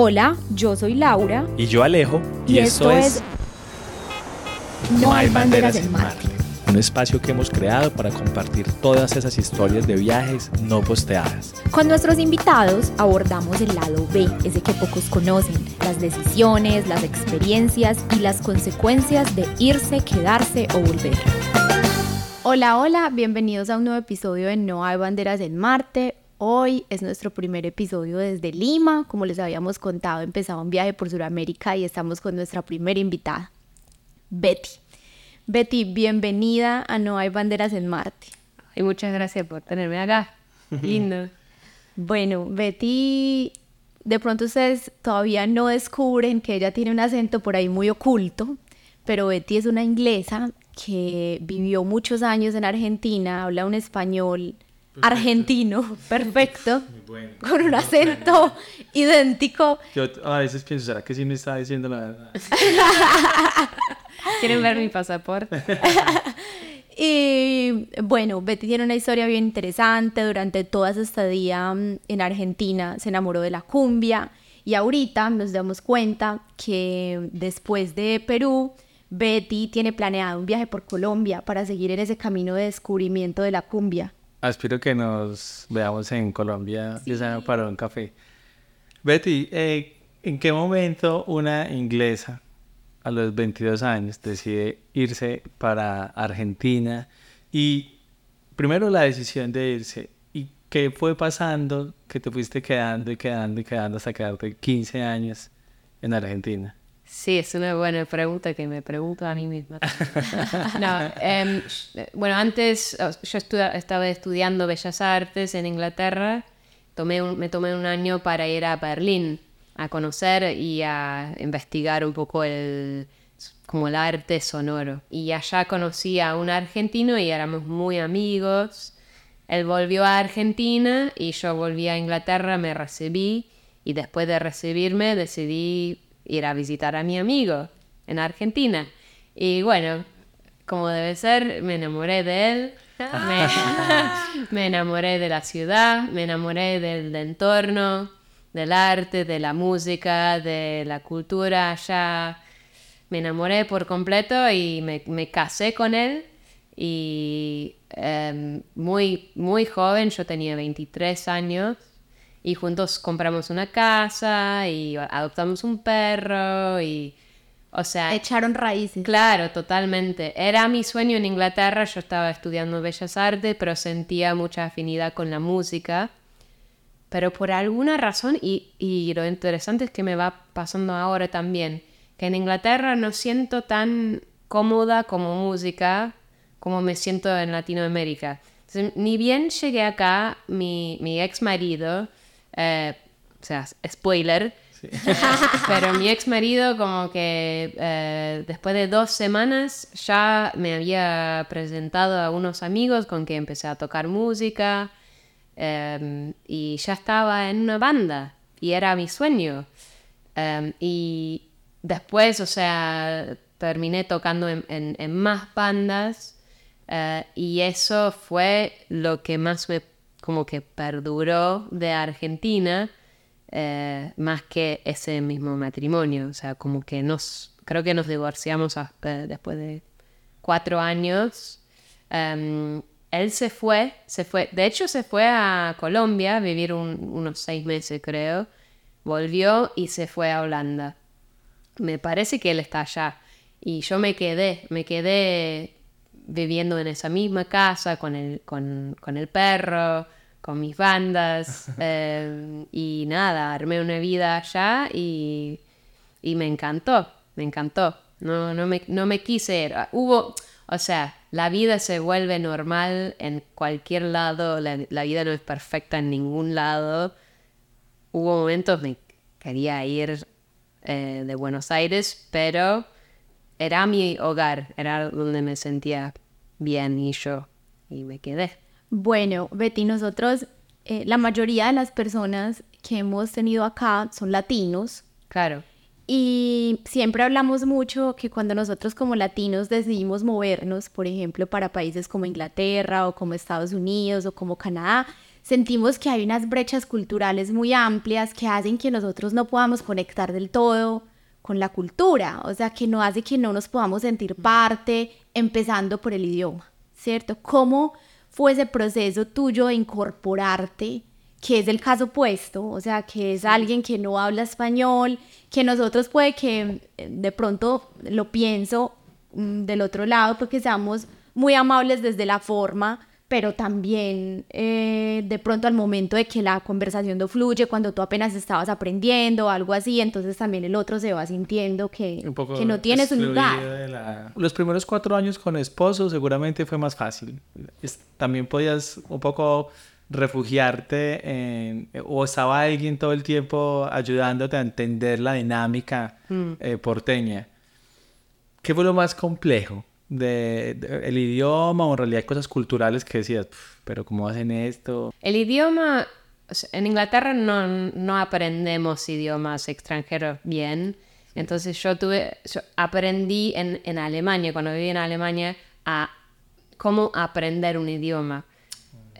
Hola, yo soy Laura. Y yo Alejo. Y, esto, es... No hay banderas en Marte. Un espacio que hemos creado para compartir todas esas historias de viajes no posteadas. Con nuestros invitados abordamos el lado B, ese que pocos conocen, las decisiones, las experiencias y las consecuencias de irse, quedarse o volver. Hola, hola, bienvenidos a un nuevo episodio de No hay banderas en Marte. Hoy es nuestro primer episodio desde Lima. Como les habíamos contado, empezaba un viaje por Sudamérica y estamos con nuestra primera invitada, Betty. Betty, bienvenida a No hay banderas en Marte. Y muchas gracias por tenerme acá. Lindo. bueno, Betty, de pronto ustedes todavía no descubren que ella tiene un acento por ahí muy oculto, pero Betty es una inglesa que vivió muchos años en Argentina, habla un español argentino perfecto, con un acento idéntico. Yo a veces pienso, ¿será que sí me está diciendo la verdad? ¿Quieren ver mi pasaporte? y bueno, Betty tiene una historia bien interesante. Durante toda su estadía mm, en Argentina se enamoró de la cumbia y ahorita nos damos cuenta que después de Perú, Betty tiene planeado un viaje por Colombia para seguir en ese camino de descubrimiento de la cumbia. Espero que nos veamos en Colombia, sí. ya para un café. Betty, eh, ¿en qué momento una inglesa a los 22 años decide irse para Argentina? Y primero la decisión de irse. ¿Y qué fue pasando que te fuiste quedando y quedando y quedando hasta quedarte 15 años en Argentina? Sí, es una buena pregunta que me pregunto a mí misma. no, eh, bueno, antes yo estaba estudiando Bellas Artes en Inglaterra, tomé un, me tomé un año para ir a Berlín a conocer y a investigar un poco el, como el arte sonoro. Y allá conocí a un argentino y éramos muy amigos. Él volvió a Argentina y yo volví a Inglaterra, me recibí y después de recibirme decidí ir a visitar a mi amigo en Argentina. Y bueno, como debe ser, me enamoré de él, me, enamoré de la ciudad, me enamoré del, entorno, del arte, de la música, de la cultura allá. Me enamoré por completo y me, casé con él. Y eh, muy, muy joven, yo tenía 23 años, y juntos compramos una casa y adoptamos un perro y o sea echaron raíces. claro totalmente. Era mi sueño en Inglaterra yo estaba estudiando bellas artes pero sentía mucha afinidad con la música. Pero por alguna razón y, y lo interesante es que me va pasando ahora también que en Inglaterra no siento tan cómoda como música como me siento en Latinoamérica. Entonces, ni bien llegué acá mi, mi ex marido eh, o sea, spoiler. Sí. Pero mi ex marido como que eh, después de dos semanas ya me había presentado a unos amigos con que empecé a tocar música eh, y ya estaba en una banda y era mi sueño. Um, y después, o sea, terminé tocando en, en, en más bandas uh, y eso fue lo que más me como que perduró de Argentina eh, más que ese mismo matrimonio. O sea, como que nos, creo que nos divorciamos después de cuatro años. Um, él se fue, se fue, de hecho se fue a Colombia a vivir un, unos seis meses creo, volvió y se fue a Holanda. Me parece que él está allá. Y yo me quedé, me quedé viviendo en esa misma casa con el perro, con mis bandas eh, y nada, armé una vida allá y, y me encantó, me encantó. No, no, me, no me quise ir. Ah, hubo, o sea, la vida se vuelve normal en cualquier lado, la, la vida no es perfecta en ningún lado. Hubo momentos me quería ir eh, de Buenos Aires, pero era mi hogar, era donde me sentía bien y yo, y me quedé. Bueno, Betty, nosotros, eh, la mayoría de las personas que hemos tenido acá son latinos. Claro. Y siempre hablamos mucho que cuando nosotros como latinos decidimos movernos, por ejemplo, para países como Inglaterra o como Estados Unidos o como Canadá, sentimos que hay unas brechas culturales muy amplias que hacen que nosotros no podamos conectar del todo con la cultura, o sea, que no hace que no nos podamos sentir parte, empezando por el idioma, ¿cierto? ¿Cómo fue ese proceso tuyo de incorporarte, que es el caso opuesto, o sea, que es alguien que no habla español, que nosotros puede que eh, de pronto lo pienso mm, del otro lado porque seamos muy amables desde la forma, pero también eh, de pronto al momento de que la conversación no fluye, cuando tú apenas estabas aprendiendo o algo así, entonces también el otro se va sintiendo que, que no tiene su lugar. Los primeros cuatro años con esposo seguramente fue más fácil. también podías un poco refugiarte en, o estaba alguien todo el tiempo ayudándote a entender la dinámica mm. eh, porteña. ¿Qué fue lo más complejo? De, el idioma o en realidad cosas culturales que decías, pero ¿cómo hacen esto? El idioma, en Inglaterra no, no aprendemos idiomas extranjeros bien. Entonces yo tuve, aprendí en, en Alemania, cuando viví en Alemania, a cómo aprender un idioma.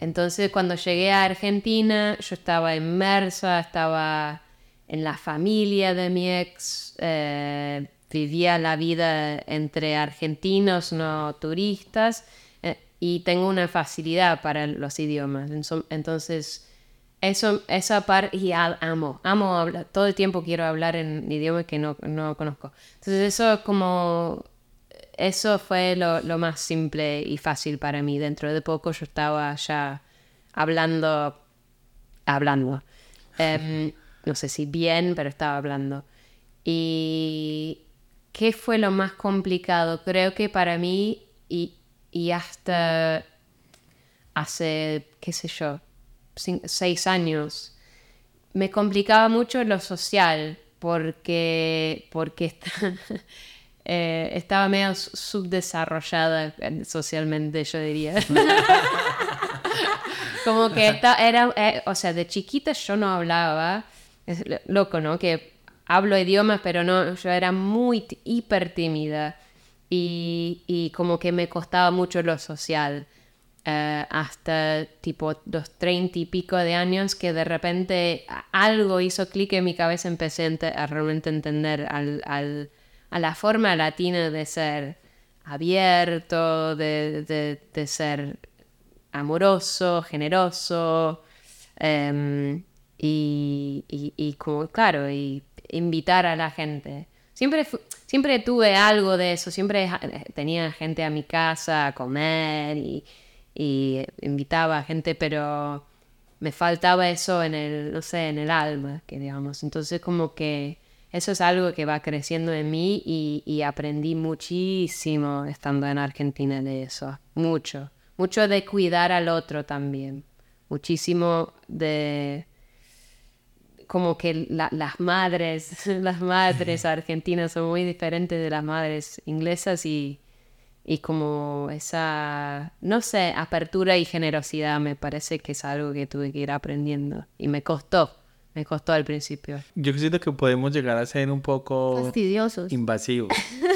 Entonces cuando llegué a Argentina, yo estaba inmersa, estaba en la familia de mi ex, eh, vivía la vida entre argentinos, no turistas, eh, y tengo una facilidad para los idiomas. Entonces, eso, esa parte, y amo, amo hablar, todo el tiempo quiero hablar en idiomas que no, no conozco. Entonces, eso como, eso fue lo, lo, más simple y fácil para mí. Dentro de poco yo estaba ya hablando, hablando. Em, no sé si bien, pero estaba hablando. Y ¿Qué fue lo más complicado? Creo que para mí y, y hasta hace, qué sé yo, seis años, me complicaba mucho lo social porque, porque eh, estaba medio subdesarrollada socialmente, yo diría. Como que era, eh, o sea, de chiquita yo no hablaba, es loco, ¿no? Que hablo idiomas, pero no, yo era muy hiper tímida y, como que me costaba mucho lo social. Eh, hasta tipo los treinta y pico de años que de repente algo hizo clic en mi cabeza, empecé a realmente entender a la forma latina de ser abierto, de, ser amoroso, generoso, em, y, y, como, claro, y invitar a la gente. Siempre, siempre tuve algo de eso, siempre tenía gente a mi casa a comer y, invitaba a gente, pero me faltaba eso en el, no sé, en el alma, que digamos. Entonces como que eso es algo que va creciendo en mí y, y aprendí muchísimo estando en Argentina de eso, mucho, mucho de cuidar al otro también, muchísimo de como que las madres, las madres argentinas son muy diferentes de las madres inglesas y, y como esa, no sé, apertura y generosidad me parece que es algo que tuve que ir aprendiendo y me costó. Me costó al principio. Yo siento que podemos llegar a ser un poco fastidiosos, invasivos,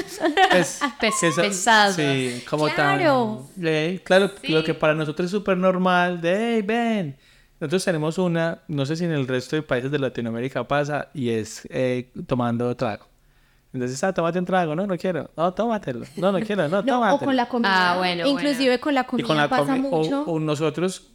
es, pesados. Sí, como claro. tan. claro, lo que para nosotros es súper normal, de hey, ven, nosotros tenemos una, no sé si en el resto de países de Latinoamérica pasa, y es eh, tomando trago. Entonces, ah, tómate un trago, no, no quiero. No, tómatelo. No, no quiero, no, no O con la comida. Ah, bueno. Inclusive con la comida pasa mucho. O, nosotros,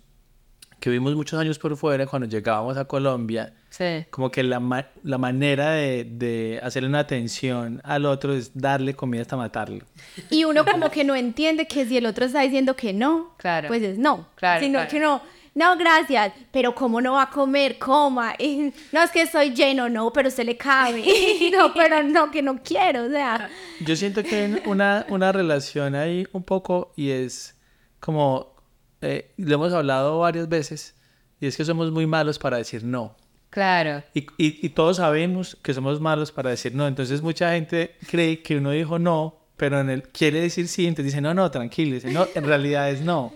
que vivimos muchos años por fuera, cuando llegábamos a Colombia, sí. como que la, la manera de, de hacerle una atención al otro es darle comida hasta matarlo. Y uno como que no entiende que si el otro está diciendo que no, claro. pues es no. Claro, Sino que no no, gracias, pero ¿cómo no va a comer? Coma. no es que estoy lleno, no, pero se le cabe. no, pero no, que no quiero, o sea. Yo siento que hay una, una relación ahí un poco y es como, eh, lo hemos hablado varias veces, y es que somos muy malos para decir no. Claro. Y, y, y, todos sabemos que somos malos para decir no. Entonces mucha gente cree que uno dijo no, pero en el quiere decir sí, entonces dice no, no, tranquilo. Dice no, en realidad es no.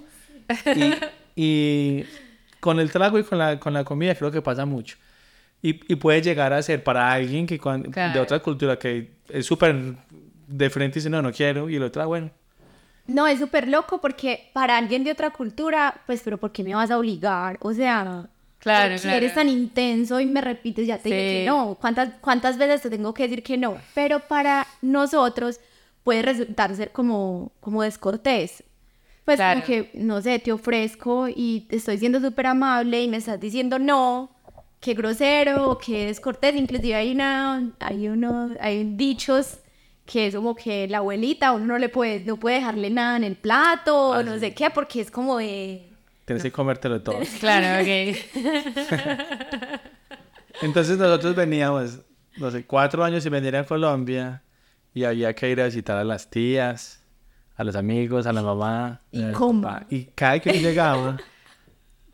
Y, y con el trago y con la, con la comida creo que pasa mucho. Y, y puede llegar a ser para alguien que de otra cultura que es súper de frente y dice, no, no quiero, y el otro, ah, bueno. No, es súper loco porque para alguien de otra cultura, pues, pero ¿por qué me vas a obligar? O sea, Claro, si claro. eres tan intenso y me repites, ya te dije Sí. que no. ¿Cuántas, ¿Cuántas veces te tengo que decir que no? Pero para nosotros puede resultar ser como, como descortés. Pues Claro. como que, no sé, te ofrezco y te estoy siendo súper amable y me estás diciendo no, qué grosero, o qué descortés. Inclusive hay una, hay uno, hay dichos que es como que la abuelita uno no le puede, no puede dejarle nada en el plato, o no sé qué, porque es como de... Tienes que comértelo todo. Claro, ok. Entonces nosotros veníamos, no sé, cuatro años sin venir a Colombia y había que ir a visitar a las tías, a los amigos, a la mamá. ¿Y cómo? papá. Y cada que yo llegaba,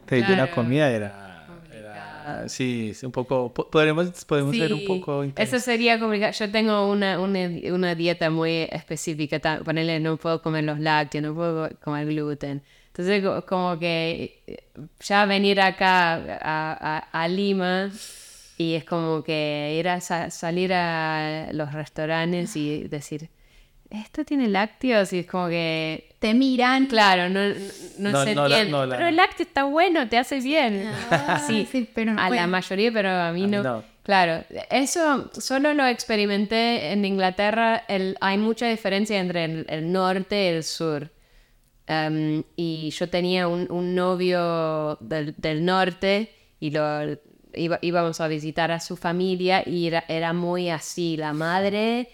te di una Claro. comida, era, era... Sí, es un poco... po- Podremos, podemos ser un Sí, poco. Eso sería complicado. Yo tengo una, una, una dieta muy específica. Ponele, no puedo comer los lácteos, no puedo comer gluten. Entonces, co- como que eh, ya venir acá a, a- a Lima y es como que ir a sa- salir a los restaurantes y decir, ¿esto tiene lácteos? Y es como que, Te miran. claro, no, no, No, se no la- la- Pero el lácteo está bueno, te hace bien. Ah, Sí, sí, pero no a la mayoría, pero a mí no. no. Claro, eso solo lo experimenté en Inglaterra. El, hay mucha diferencia entre el, el norte y el sur. Um, y yo tenía un, un novio del, del norte y lo iba- íbamos a visitar a su familia y era, era muy así. La madre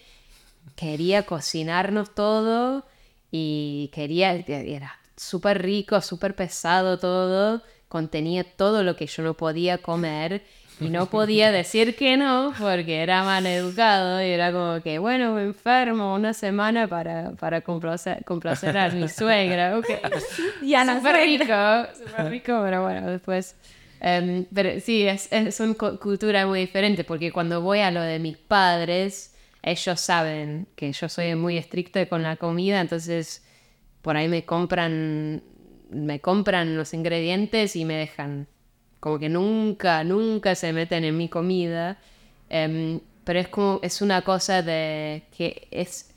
quería cocinarnos todo y quería, era súper rico, súper pesado todo, contenía todo lo que yo no podía comer y no podía decir que no porque era mal educado y era como que, bueno, me enfermo una semana para, para complacer, complacer a mi suegra, ok. Y a la Súper rico, súper rico, pero bueno, después... em, pero sí, es, es una cu- cultura muy diferente porque cuando voy a lo de mis padres, ellos saben que yo soy muy estricta con la comida, entonces por ahí me compran, me compran los ingredientes y me dejan. Como que nunca, nunca se meten en mi comida. em, pero es como, es una cosa de que es,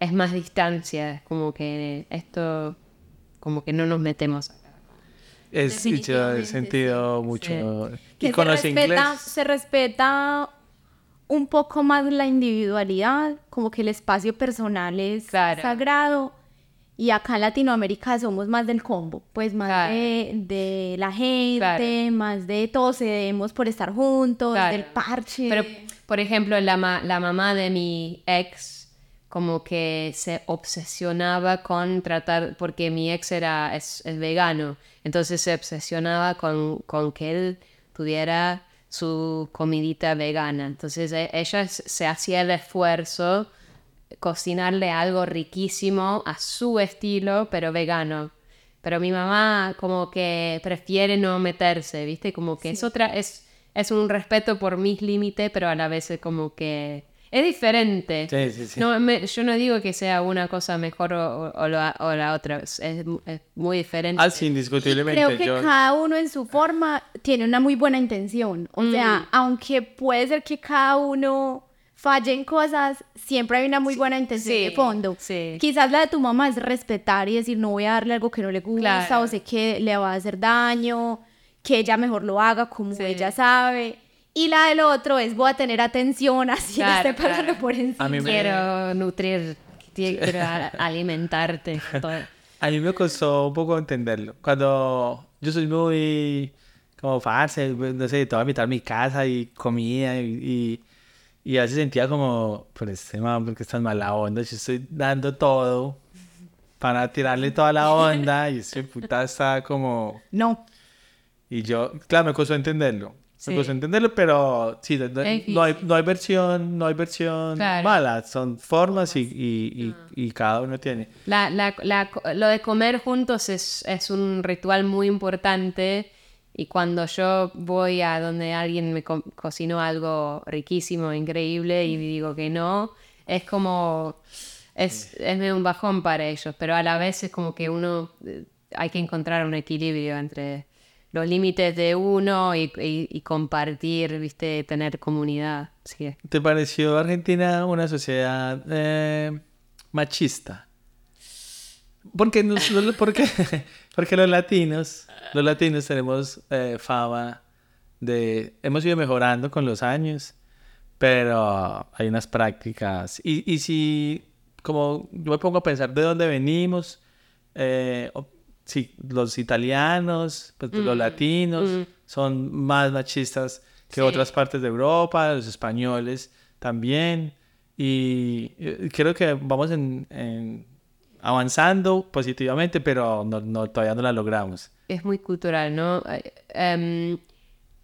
es más distancia, es como que esto, como que no nos metemos. Es, he Definitivamente, sentido mucho. que Y con se los respeta, inglés. se respeta un poco más la individualidad, como que el espacio personal es Claro. sagrado. Y acá en Latinoamérica somos más del combo, pues más Claro. de, de la gente, Claro. más de todos cedemos por estar juntos, del parche. Pero, por ejemplo, la, ma- la mamá de mi ex como que se obsesionaba con tratar, porque mi ex era, es, es vegano, entonces se obsesionaba con, con que él tuviera su comidita vegana. Entonces e- ella se hacía el esfuerzo cocinarle algo riquísimo a su estilo, pero vegano. Pero mi mamá como que prefiere no meterse, ¿viste? Como que es otra, es, es un respeto por mis límites, pero a la vez es como que es diferente. Sí, sí, sí. No, me- yo no digo que sea una cosa mejor o, o- la, o la otra, es, es muy diferente. Ah, sí, indiscutiblemente. Creo que yo- cada uno en su forma tiene una muy buena intención. O Mm. sea, aunque puede ser que cada uno falle en cosas, siempre hay una muy buena intención sí, de fondo. sí. Quizás la de tu mamá es respetar y decir, no voy a darle algo que no le gusta Claro. o sé que le va a hacer daño, que ella mejor lo haga como Sí. ella sabe. Y la del otro es, voy a tener atención así Claro, esté pasando claro. por encima. A mí me- Quiero nutrir, quiero alimentarte. todo. A mí me costó un poco entenderlo. Cuando yo soy muy como farse, no sé, te voy a invitar a mi casa y comida y, y, y a veces sentía como, pero este man, porque estás mala onda? Yo estoy dando todo para tirarle toda la onda y ese puta está como... No. Y yo, claro, me costó entenderlo. Sí. Me entenderlo, pero sí, no, Es no hay, no hay versión, no hay versión Claro. mala, son formas y, y, y, y cada uno tiene. La, la, la- lo de comer juntos es, es un ritual muy importante y cuando yo voy a donde alguien me co- cocinó algo riquísimo, increíble y digo que no, es como, es, es medio un bajón para ellos, pero a la vez es como que uno, eh, hay que encontrar un equilibrio entre los límites de uno y, compartir, viste, tener comunidad. Que- ¿Te pareció Argentina una sociedad eh, machista? Porque, nos- porque, porque los latinos, los latinos tenemos eh, fama de... Hemos ido mejorando con los años, pero hay unas prácticas. Y, y si, como yo me pongo a pensar de dónde venimos, eh, sí, los italianos, pues, los latinos son más machistas que Sí. otras partes de Europa, los españoles también. Y eh, creo que vamos en, en- avanzando positivamente, pero no, no- todavía no la logramos. es muy cultural, ¿no? Em,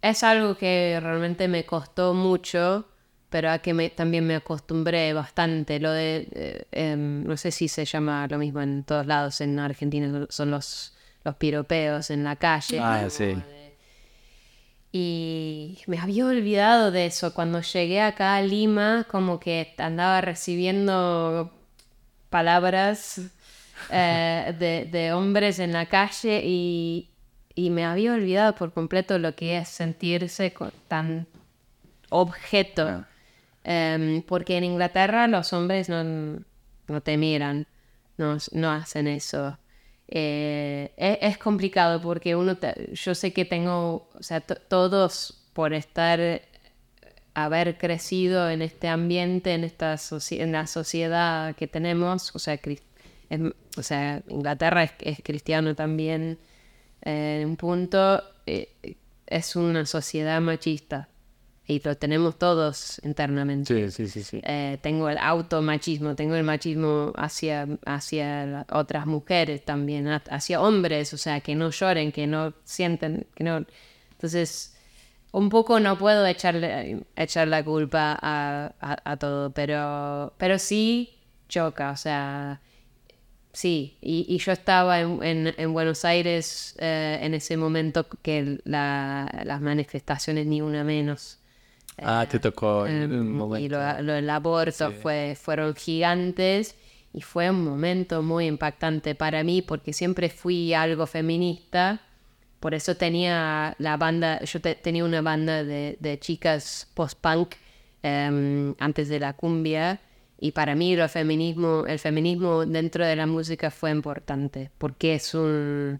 es algo que realmente me costó mucho, pero a que me, también me acostumbré bastante. Lo de, eh, em, no sé si se llama lo mismo en todos lados, en Argentina son los, los piropeos en la calle. Ah, sí. de- Y me había olvidado de eso. Cuando llegué acá a Lima, como que andaba recibiendo palabras eh, de, de hombres en la calle y, y me había olvidado por completo lo que es sentirse tan objeto. Ah. Em, porque en Inglaterra los hombres no, no te miran, no, no hacen eso. Eh, es, es complicado porque uno, te- yo sé que tengo, o sea, to- todos por estar, haber crecido en este ambiente, en, esta en la sociedad que tenemos, o sea, cris- es- o sea Inglaterra es, es cristiano también, eh, en un punto, eh, es una sociedad machista y lo tenemos todos internamente. Sí, sí, sí, sí. Eh, tengo el automachismo, tengo el machismo hacia, hacia otras mujeres también, ha- hacia hombres, o sea, que no lloren, que no sienten, que no... Entonces, un poco no puedo echarle, echar la culpa a, a- a todo, pero, pero sí choca, o sea, sí. Y, y yo estaba en, en- en Buenos Aires eh, en ese momento que la- las manifestaciones ni una menos. Ah, te tocó Em, un y momento. lo, lo del aborto fue, fueron gigantes y fue un momento muy impactante para mí porque siempre fui algo feminista. Por eso tenía la banda, yo te- tenía una banda de, de chicas post-punk em, antes de la cumbia y para mí lo feminismo, el feminismo dentro de la música fue importante porque es un,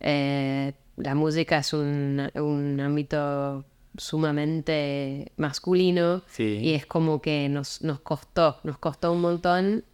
eh, la música es un, un ámbito sumamente masculino Sí. y es como que nos, nos costó, nos costó un montón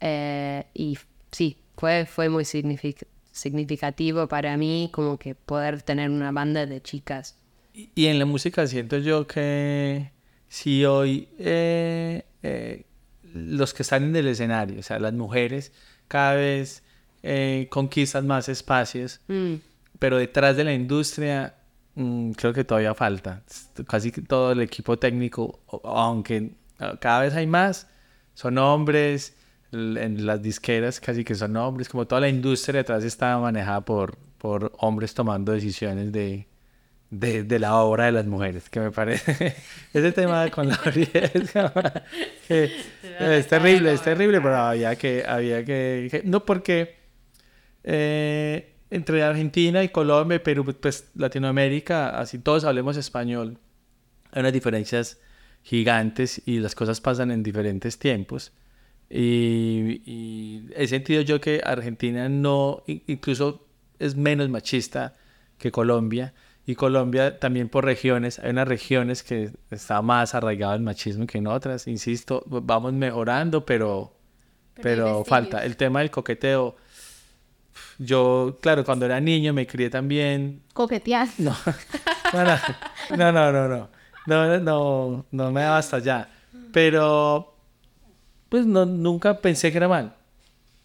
eh, y sí, fue, fue muy signific- significativo para mí como que poder tener una banda de chicas. Y- Y en la música siento yo que si hoy eh, eh, los que están en el escenario, o sea, las mujeres cada vez eh, conquistan más espacios, Mm, pero detrás de la industria mm, creo que todavía falta. Casi todo el equipo técnico, aunque ah, cada vez hay más, son hombres, en las disqueras casi que son hombres, como toda la industria detrás está manejada por, por hombres tomando decisiones de, de, la obra de las mujeres, que me parece, ese tema con la que es terrible, es terrible, pero había que, había que- no porque eh, entre Argentina y Colombia, Perú, pues Latinoamérica, así todos hablemos español, hay unas diferencias gigantes y las cosas pasan en diferentes tiempos. Y, y he sentido yo que Argentina no, incluso es menos machista que Colombia. Y Colombia también por regiones, hay unas regiones que está más arraigado el machismo que en otras. Insisto, vamos mejorando, pero, Pero pero falta. El tema del coqueteo, yo, claro, cuando era niño me crié también. ¿Coquetear? No. No, no, no, no, no. No, me daba hasta allá. Pero, pues no, nunca pensé que era mal.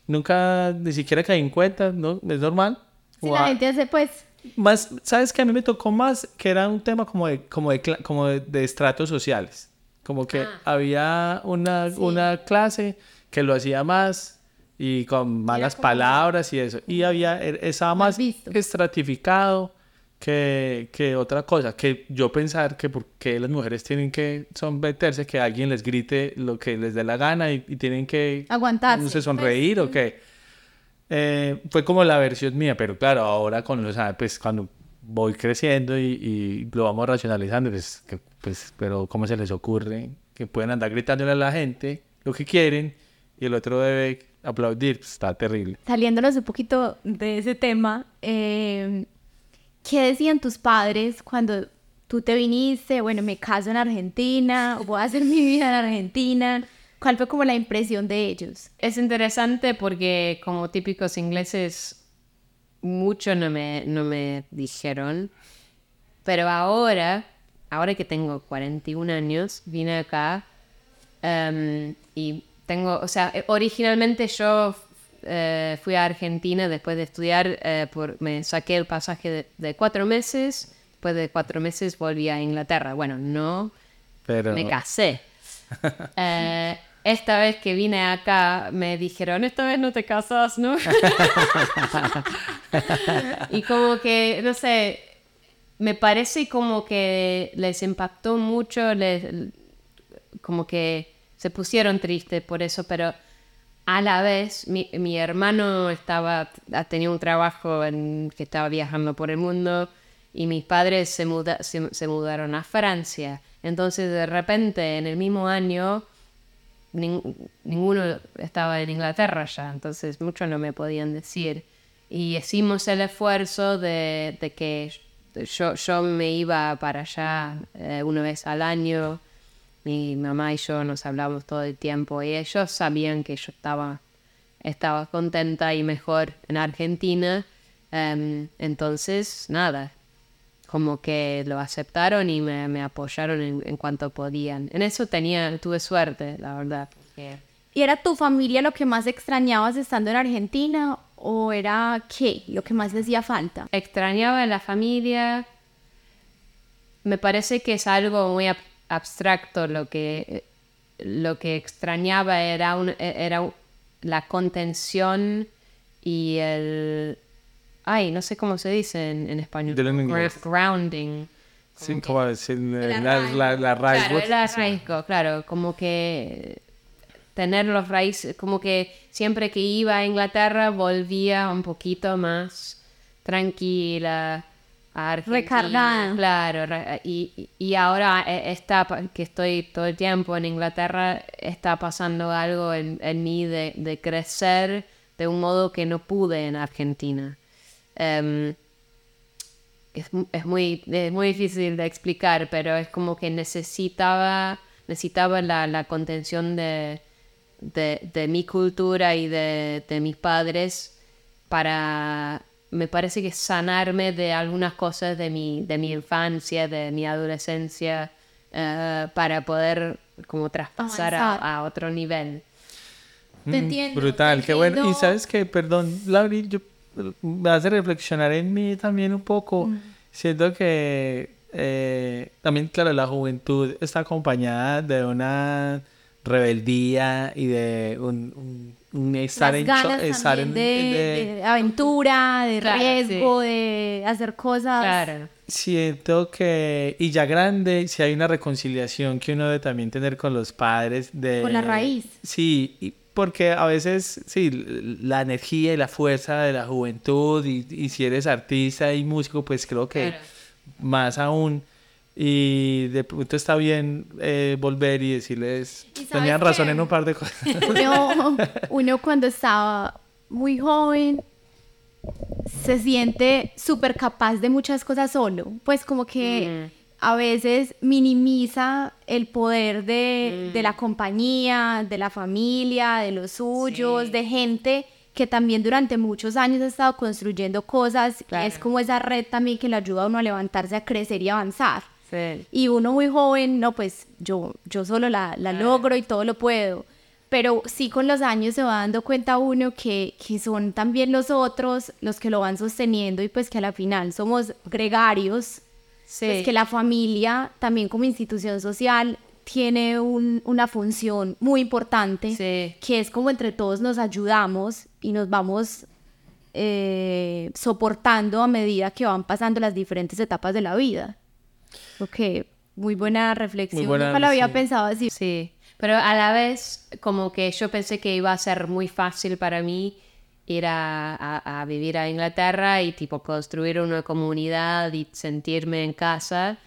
Nunca, ni siquiera caí en cuenta, ¿no? Es normal. Si wow. la gente hace, pues. Más, ¿sabes que A mí me tocó más que era un tema como de, como de, como de, estratos sociales. Como que ah. había una, una clase que lo hacía más, y con malas palabras y eso. Y había, er- estaba más visto. estratificado que, que otra cosa. Que yo pensar que porque las mujeres tienen que someterse, que alguien les grite lo que les dé la gana y, y tienen que Aguantarse. no sé, sonreír o qué. Eh, fue como la versión mía, pero claro, ahora con los pues cuando voy creciendo y, y lo vamos racionalizando, pues, que- pues, pero ¿cómo se les ocurre que pueden andar gritándole a la gente lo que quieren y el otro debe aplaudir, pues, está terrible. Saliéndonos un poquito de ese tema, eh, ¿qué decían tus padres cuando tú te viniste? Bueno, me caso en Argentina, voy a hacer mi vida en Argentina. ¿Cuál fue como la impresión de ellos? Es interesante porque como típicos ingleses, mucho no me, no me dijeron. Pero ahora, ahora que tengo 41 años, vine acá em, y tengo, o sea, originalmente yo eh, fui a Argentina después de estudiar, eh, por, me saqué el pasaje de, de cuatro meses, después de cuatro meses volví a Inglaterra. Bueno, no Pero me casé. Eh, esta vez que vine acá me dijeron, esta vez no te casas, ¿no? y como que, no sé, me parece como que les impactó mucho, les, como que se pusieron tristes por eso, pero a la vez mi, mi hermano estaba, tenía un trabajo en, que estaba viajando por el mundo y mis padres se, muda, se, mudaron a Francia. Entonces de repente en el mismo año nin- ninguno estaba en Inglaterra ya, entonces mucho no me podían decir. Y hicimos el esfuerzo de, de que yo, yo me iba para allá eh, una vez al año. Mi mamá y yo nos hablamos todo el tiempo y ellos sabían que yo estaba, estaba contenta y mejor en Argentina. Em, entonces, nada, como que lo aceptaron y me, me apoyaron en, en cuanto podían. En eso tenía, tuve suerte, la verdad. porque- ¿Y era tu familia lo que más extrañabas estando en Argentina o era qué lo que más te hacía falta? extrañaba a la familia. Me parece que es algo muy abstracto lo que lo que extrañaba era un- era la contención y el ay no sé cómo se dice en, en español. Grounding sí, como decir, El la, la, la raíz, Claro, arraigo, claro, como que tener los raíces, como que siempre que iba a Inglaterra volvía un poquito más tranquila, Argentina, Recargada. Claro, y, y ahora eh, está, que estoy todo el tiempo en Inglaterra, está pasando algo en, en mí de, de crecer de un modo que no pude en Argentina. Em, es, es muy, es muy difícil de explicar, pero es como que necesitaba, necesitaba la, la contención de, de, de mi cultura y de, de mis padres para, me parece que sanarme de algunas cosas de mi, de mi infancia, de mi adolescencia, eh, para poder como traspasar a, otro nivel. Te entiendo. Brutal, te qué bueno. Y sabes que, perdón, Lauri, yo, me hace reflexionar en mí también un poco. Siento que eh, también, claro, la juventud está acompañada de una rebeldía y de un estar Las en ganas estar en- de, de- de aventura, de Claro, riesgo, de hacer cosas. Claro. Siento que, y ya grande, si hay una reconciliación que uno debe también tener con los padres de... Con la raíz. Sí, y porque a veces, sí, la energía y la fuerza de la juventud, y, y si eres artista y músico, pues creo que Claro. más aún. Y de pronto está bien eh, volver y decirles, ¿Y sabes tenían razón qué? en un par de cosas. Uno, uno cuando estaba muy joven se siente súper capaz de muchas cosas solo. Pues como que a veces minimiza el poder de, de la compañía, de la familia, de los suyos, Sí. de gente que también durante muchos años ha estado construyendo cosas. y Claro. Es como esa red también que le ayuda a uno a levantarse, a crecer y avanzar. Sí. Y uno muy joven, no, pues yo, yo solo la, la logro y todo lo puedo. Pero sí con los años se va dando cuenta uno que, que son también los otros los que lo van sosteniendo y pues que a la final somos gregarios. Sí. Pues que la familia también como institución social tiene un- una función muy importante Sí. que es como entre todos nos ayudamos y nos vamos eh, soportando a medida que van pasando las diferentes etapas de la vida. Ok, muy buena reflexión. Muy buena, Nunca lo había sí. pensado así. Sí, pero a la vez como que yo pensé que iba a ser muy fácil para mí ir a, a- a vivir a Inglaterra y tipo construir una comunidad y sentirme en casa.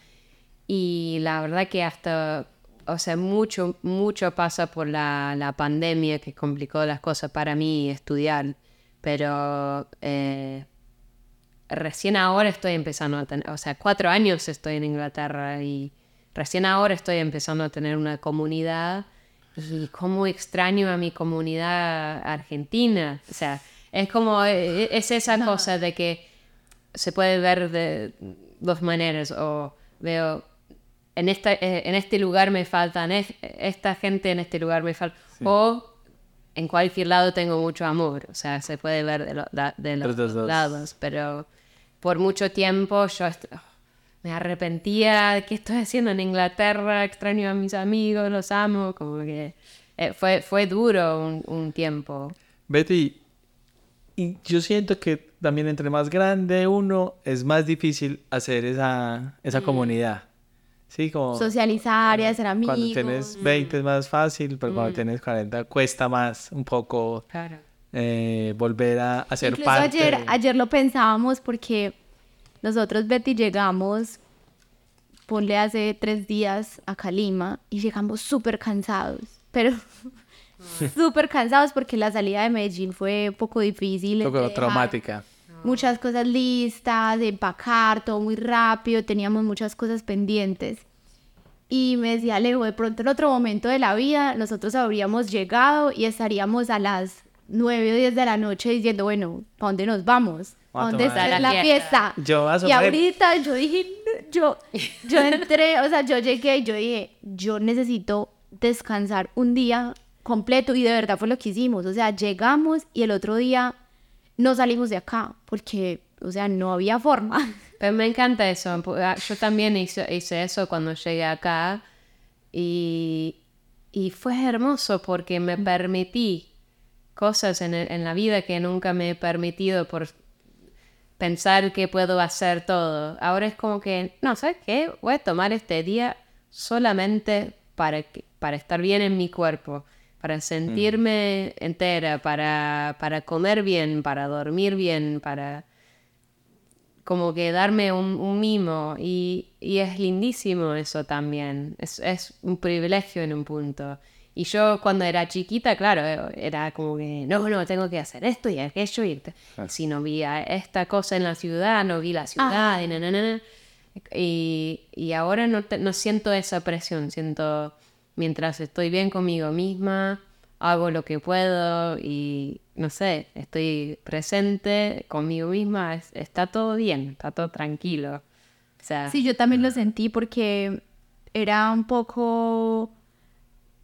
Y la verdad que hasta o sea, mucho, mucho pasa por la, la pandemia que complicó las cosas para mí estudiar, pero eh, recién ahora estoy empezando a tener, o sea, cuatro años estoy en Inglaterra y recién ahora estoy empezando a tener una comunidad y cómo extraño a mi comunidad argentina. O sea, es como, eh, es esa cosa de que se puede ver de dos maneras o veo en, esta, eh, en este lugar me faltan esta gente, en este lugar me falta. O en cualquier lado tengo mucho amor. O sea, se puede ver de, los dos lados. Pero por mucho tiempo yo me arrepentía de qué estoy haciendo en Inglaterra, extraño a mis amigos, los amo, como que eh, fue, fue duro un, un, tiempo. Betty, y yo siento que también entre más grande uno es más difícil hacer esa, esa mm. comunidad. Sí, como... Socializar y hacer amigos. Cuando tienes 20 es más fácil, pero cuando mm. tienes 40 cuesta más un poco eh, volver a hacer Incluso parte. Ayer, ayer lo pensábamos porque nosotros, Betty, llegamos, ponle hace tres días a Calima y llegamos súper cansados, pero súper cansados porque la salida de Medellín fue un poco difícil. Un poco traumática. Muchas cosas listas, de empacar, todo muy rápido, teníamos muchas cosas pendientes. Y me decía Leo, de pronto en otro momento de la vida nosotros habríamos llegado y estaríamos a las 9 o 10 de la noche diciendo, bueno, ¿a dónde nos vamos? ¿A dónde está la, fiesta? Yo y ahorita yo dije, yo, yo entré, o sea, yo llegué y yo dije, yo necesito descansar un día completo y de verdad fue lo que hicimos. O sea, llegamos y el otro día no salimos de acá porque, o sea, no había forma. Pero me encanta eso. Yo también hice, hice eso cuando llegué acá y, y, fue hermoso porque me permití cosas en, la vida que nunca me he permitido por pensar que puedo hacer todo. Ahora es como que, no, ¿sabes qué? Voy a tomar este día solamente para, para estar bien en mi cuerpo para sentirme entera, para, para, comer bien, para dormir bien, para como que darme un, mimo. Y, y, es lindísimo eso también. Es, un privilegio en un punto. Y yo cuando era chiquita, claro, era como que, no, no, tengo que hacer esto y aquello. Y ah. si no vi esta cosa en la ciudad, no vi la ciudad. Ah. Y, y, ahora no, no siento esa presión, siento mientras estoy bien conmigo misma, hago lo que puedo y no sé, estoy presente conmigo misma, está todo bien, está todo tranquilo. O sea, sí, yo también lo sentí porque era un poco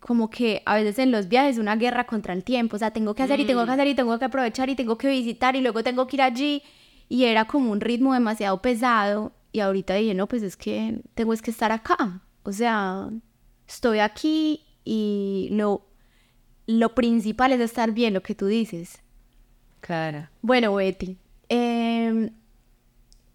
como que a veces en los viajes una guerra contra el tiempo, o sea, tengo que hacer y tengo que mm. hacer y tengo que aprovechar y tengo que visitar y luego tengo que ir allí y era como un ritmo demasiado pesado y ahorita dije, no, pues es que tengo es que estar acá, o sea, estoy aquí y lo, lo principal es estar bien, lo que tú dices. Claro. Bueno, Betty, em,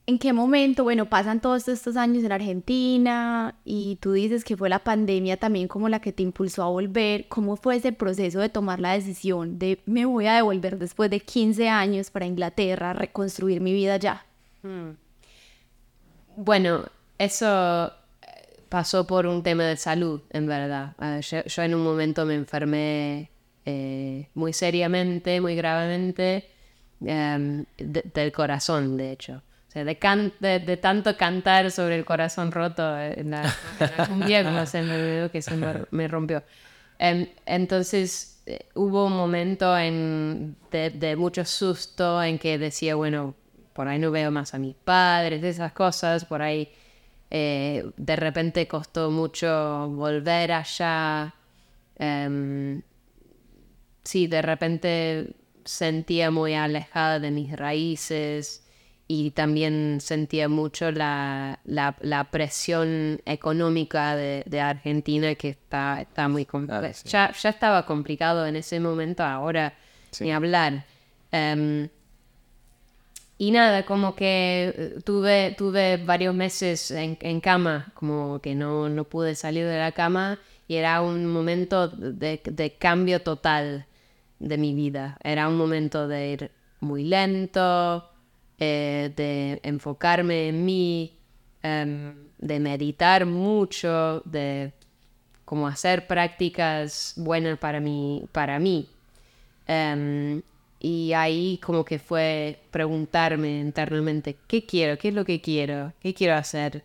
¿en qué momento, bueno, pasan todos estos años en Argentina y tú dices que fue la pandemia también como la que te impulsó a volver? ¿Cómo fue ese proceso de tomar la decisión de me voy a devolver después de 15 años para Inglaterra, reconstruir mi vida ya? Hmm. Bueno, eso pasó por un tema de salud, en verdad. Yo, en un momento me enfermé eh, muy seriamente, muy gravemente, em, del corazón, de hecho. O sea, de, de, tanto cantar sobre el corazón roto en la, en se me que se me, rompió. Em, entonces eh, hubo un momento en, de, de, mucho susto en que decía, bueno, por ahí no veo más a mis padres, esas cosas, por ahí eh, de repente costó mucho volver allá. Em, sí, de repente sentía muy alejada de mis raíces y también sentía mucho la, la, presión económica de, Argentina que está, está muy complicada. ya, ya, estaba complicado en ese momento, ahora ni hablar. Em, y nada, como que eh, tuve, tuve varios meses en, en cama, como que no, no, pude salir de la cama y era un momento de, de, cambio total de mi vida. Era un momento de ir muy lento, eh, de enfocarme en mí, em, de meditar mucho, de como hacer prácticas buenas para mí. Para mí. Em, y ahí como que fue preguntarme internamente, ¿qué quiero? ¿Qué es lo que quiero? ¿Qué quiero hacer?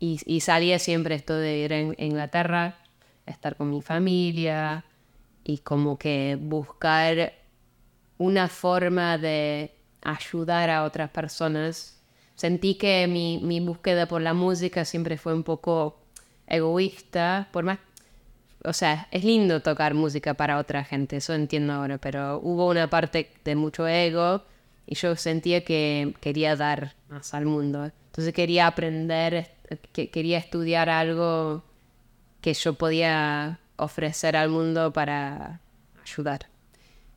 Y, y salía siempre esto de ir a Inglaterra, estar con mi familia y como que buscar una forma de ayudar a otras personas. Sentí que mi, mi búsqueda por la música siempre fue un poco egoísta, por más o sea, es lindo tocar música para otra gente, eso entiendo ahora, pero hubo una parte de mucho ego y yo sentía que quería dar más al mundo. Entonces quería aprender, que, quería estudiar algo que yo podía ofrecer al mundo para ayudar,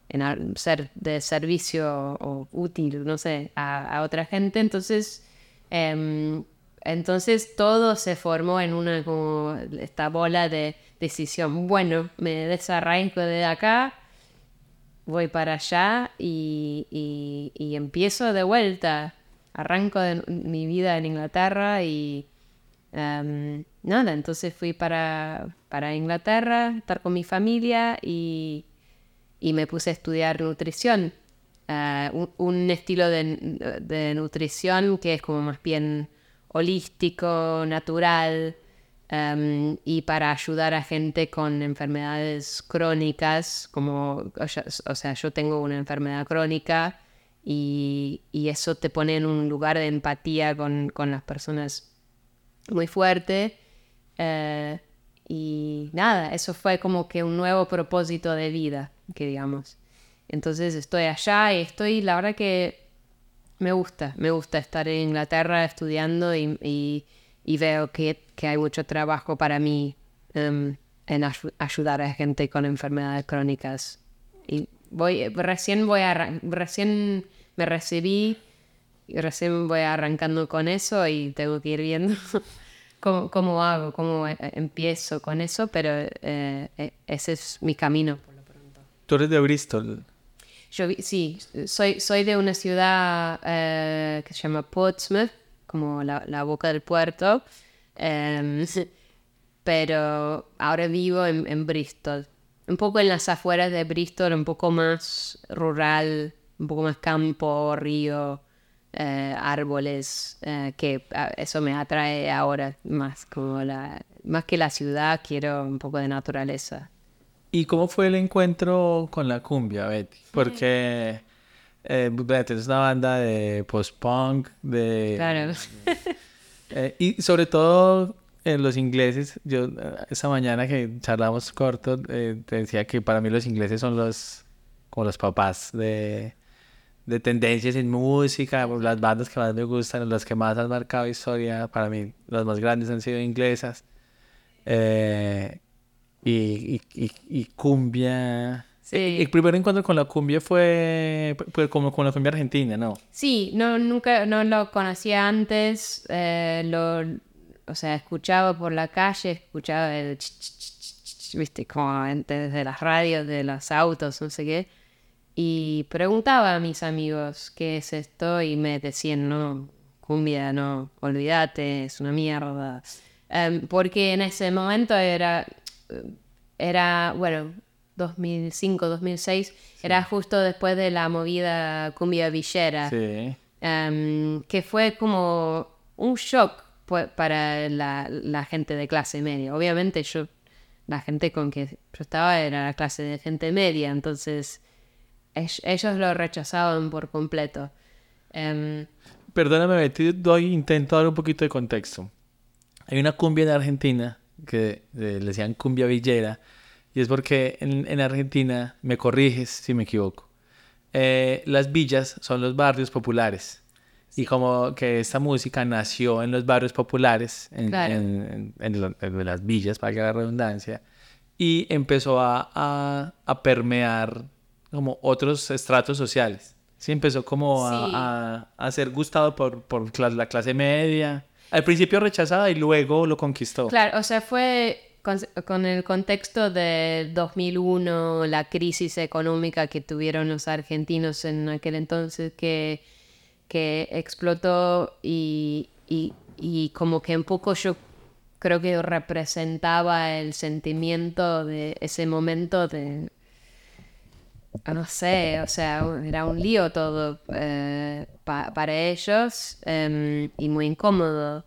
en ser de servicio o útil, no sé, a, otra gente. Entonces, em, entonces todo se formó en una como esta bola de decisión. Bueno, me desarraigo de acá, voy para allá y, empiezo de vuelta. Arranco de mi vida en Inglaterra y em, nada, entonces fui para, para Inglaterra, estar con mi familia y, me puse a estudiar nutrición. Eh, un, estilo de, de, nutrición que es como más bien holístico, natural, Em, y para ayudar a gente con enfermedades crónicas, como, o sea, yo tengo una enfermedad crónica y, y eso te pone en un lugar de empatía con, con las personas muy fuerte. Eh, y nada, eso fue como que un nuevo propósito de vida, que digamos. Entonces estoy allá y estoy, la verdad que me gusta, me gusta estar en Inglaterra estudiando y y veo que, que hay mucho trabajo para mí em, en ayudar a gente con enfermedades crónicas. Y voy, recién voy a, recién me recibí y recién voy arrancando con eso y tengo que ir viendo cómo, cómo, hago, cómo eh, empiezo con eso, pero eh, eh, ese es mi camino. ¿Tú eres de Bristol? Yo sí, soy, soy de una ciudad que se llama Portsmouth, como la, boca del puerto. Em, pero ahora vivo en, Bristol. Un poco en las afueras de Bristol, un poco más rural, un poco más campo, río, eh, árboles, eh, que eso me atrae ahora más, como la, más que la ciudad, quiero un poco de naturaleza. ¿Y cómo fue el encuentro con la cumbia, Betty? Porque eh, es una banda de post-punk, de... Claro. Eh, y sobre todo en los ingleses, yo eh, esa mañana que charlamos corto, eh, te decía que para mí los ingleses son los como los papás de, de tendencias en música, las bandas que más me gustan, las que más han marcado historia, para mí las más grandes han sido inglesas. Y, y, y, cumbia Sí. El primer encuentro con la cumbia fue, como con la cumbia argentina, ¿no? Sí, no, nunca, no lo conocía antes, eh, lo, o sea, escuchaba por la calle, escuchaba el viste, como desde las radios, de los autos, no sé qué, y preguntaba a mis amigos qué es esto y me decían, no, cumbia, no, olvídate, es una mierda. Em, porque en ese momento era, era, bueno, 2005, 2006, era justo después de la movida cumbia villera, em, que fue como un shock para la, gente de clase media. Obviamente yo, la gente con que yo estaba era la clase de gente media, entonces ellos lo rechazaban por completo. Um, Perdóname, doy, intento dar un poquito de contexto. Hay una cumbia en Argentina que le decían cumbia villera, y es porque en, Argentina, me corriges si me equivoco, eh, las villas son los barrios populares. Y como que esta música nació en los barrios populares, en, las villas, para que la redundancia, y empezó a, permear como otros estratos sociales. Sí, empezó como A, a, ser gustado por, por la clase media. Al principio rechazada y luego lo conquistó. Claro, o sea, fue con, el contexto del 2001, la crisis económica que tuvieron los argentinos en aquel entonces, que, que explotó y, y, como que un poco yo creo que representaba el sentimiento de ese momento de, no sé, o sea, era un lío todo eh, pa- para ellos em, y muy incómodo.